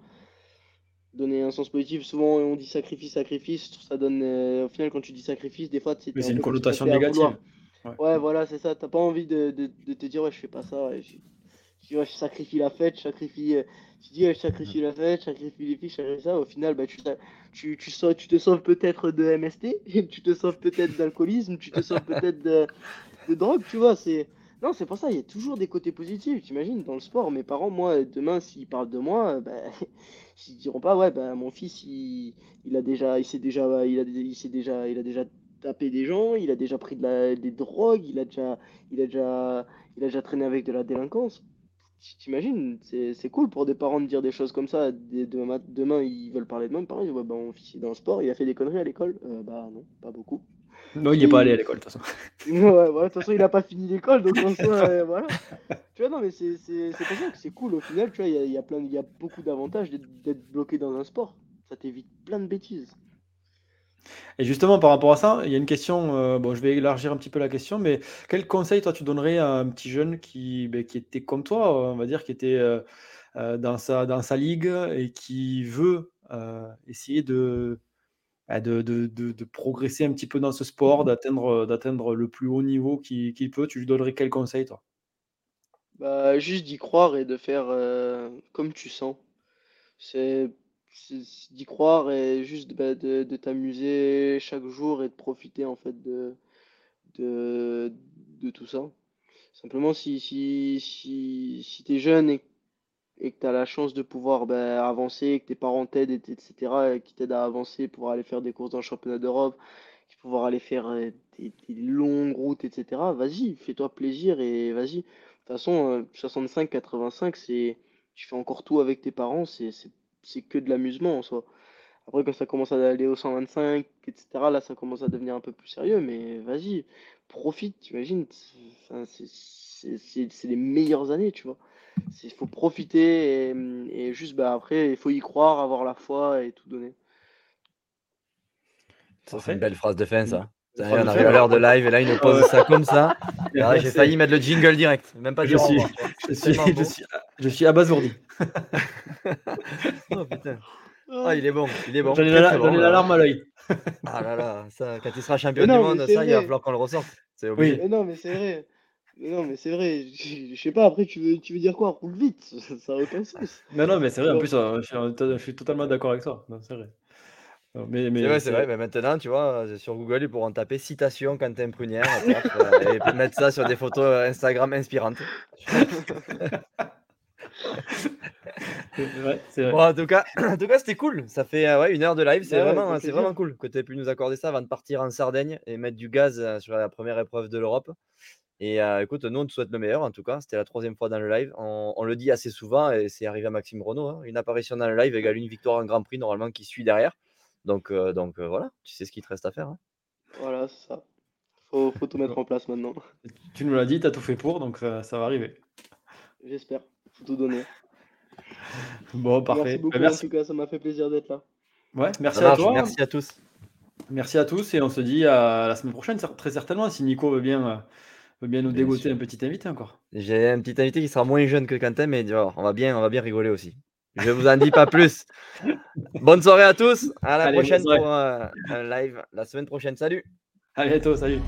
Donner un sens positif, souvent on dit sacrifice, sacrifice, ça donne. Euh, au final, quand tu dis sacrifice, des fois, c'est une connotation négative. Ouais. voilà, c'est ça. T'as pas envie de, te dire, ouais, je fais pas ça. Je, je sacrifie la fête, je sacrifie, euh, tu dis, je sacrifie la fête, je sacrifie les filles, je sacrifie ça. Au final, bah, tu, tu, tu, tu te sauves peut-être de MST, tu te sauves peut-être d'alcoolisme, tu te sauves peut-être de, de, drogue, tu vois. C'est... Non, c'est pour ça, il y a toujours des côtés positifs, t'imagines, dans le sport. Mes parents, moi, demain, s'ils parlent de moi, bah, ils diront pas, ouais, bah, mon fils, il, il a déjà, il s'est déjà, il a, il s'est déjà, il a déjà tapé des gens, il a déjà pris de la, des drogues, il a déjà, il a déjà, il a déjà traîné avec de la délinquance T'imagines, c'est cool pour des parents de dire des choses comme ça. demain, demain, ils veulent parler de moi. Pareil, ouais, bah, mon fils est dans le sport, il a fait des conneries à l'école. Euh, bah non, pas beaucoup. Non, il n'est pas allé à l'école, de toute façon. ouais, de toute façon, il n'a pas fini l'école, donc en soi, euh, voilà. Tu vois, non, mais c'est pour ça que c'est cool. Au final, tu vois, il y a, y, a plein, y a beaucoup d'avantages d'être bloqué dans un sport. Ça t'évite plein de bêtises. Et justement, par rapport à ça, il y a une question, euh, bon, je vais élargir un petit peu la question, mais quel conseil, toi, tu donnerais à un petit jeune qui, ben, qui était comme toi, on va dire, qui était euh, euh, dans, sa, dans sa ligue et qui veut essayer bah, de, de, de, progresser un petit peu dans ce sport, d'atteindre, d'atteindre le plus haut niveau qu'il, peut, tu lui donnerais quel conseil, toi? Bah, juste d'y croire et de faire comme tu sens. C'est d'y croire et juste bah, de, de t'amuser chaque jour et de profiter en fait de, de, de tout ça. Simplement, si, si, si, si tu es jeune et, et que tu as la chance de pouvoir bah, avancer, que tes parents t'aident, etc., et qui t'aident à avancer pour aller faire des courses dans le championnat d'Europe, pouvoir aller faire euh, des, des longues routes, etc., vas-y, fais-toi plaisir et vas-y. De toute façon, 65-85, euh, c'est tu fais encore tout avec tes parents, c'est c'est que de l'amusement en soi. Après, quand ça commence à aller au 125, etc., là, ça commence à devenir un peu plus sérieux, mais vas-y, profite, t'imagines. c'est les meilleures années, tu vois. Il faut profiter et, juste, bah, après, il faut y croire, avoir la foi et tout donner. Ça, c'est une belle phrase de fin, ça. On arrive à l'heure de live et là, il nous pose ça comme ça. J'ai failli mettre le jingle direct, même pas dire je, suis, je, suis, je, suis, je suis abasourdi. oh putain. Ah, il est bon, il est bon. J'en ai l'alarme à l'œil. ah là là, ça, quand il sera champion du monde, ça, il va falloir qu'on le ressorte. C'est obligé. Oui. non, mais c'est vrai. non, mais c'est vrai. Je, sais pas, après, tu veux, tu veux dire quoi? Roule vite. Ça n'a aucun sens. Non, non, mais c'est vrai. En plus, euh, je suis, totalement d'accord avec toi. C'est vrai. Mais, mais c'est vrai, c'est vrai. Mais maintenant, tu vois, sur Google, ils pourront taper citation Quentin Prunière euh, et mettre ça sur des photos Instagram inspirantes. en tout cas, en tout cas c'était cool. Ça fait euh, ouais, une heure de live. C'est vraiment, c'est vraiment cool que tu aies pu nous accorder ça avant de partir en Sardaigne et mettre du gaz euh, sur la première épreuve de l'Europe. Et euh, écoute, nous, on te souhaite le meilleur en tout cas. C'était la troisième fois dans le live. On, le dit assez souvent et c'est arrivé à Maxime Renault. Hein. Une apparition dans le live égale une victoire en Grand Prix normalement qui suit derrière. Donc, donc voilà, tu sais ce qu'il te reste à faire. Hein. Voilà, c'est ça. Faut, faut tout mettre en place maintenant. Tu nous l'as dit, tu as tout fait pour, donc ça va arriver. J'espère. Faut tout donner. Bon, parfait. Merci beaucoup, Bah, en merci. tout cas, ça m'a fait plaisir d'être là. Ouais, merci Ça à marche, toi. Merci à tous. Merci à tous et on se dit à la semaine prochaine, très certainement, si Nico veut bien, euh, veut bien nous Bien dégoter sûr. un petit invité encore. J'ai un petit invité qui sera moins jeune que Quentin, mais oh, on va bien, on va bien rigoler aussi. Je vous en dis pas plus. Bonne soirée à tous. À la Allez, prochaine pour euh, un live la semaine prochaine. Salut. À bientôt, salut.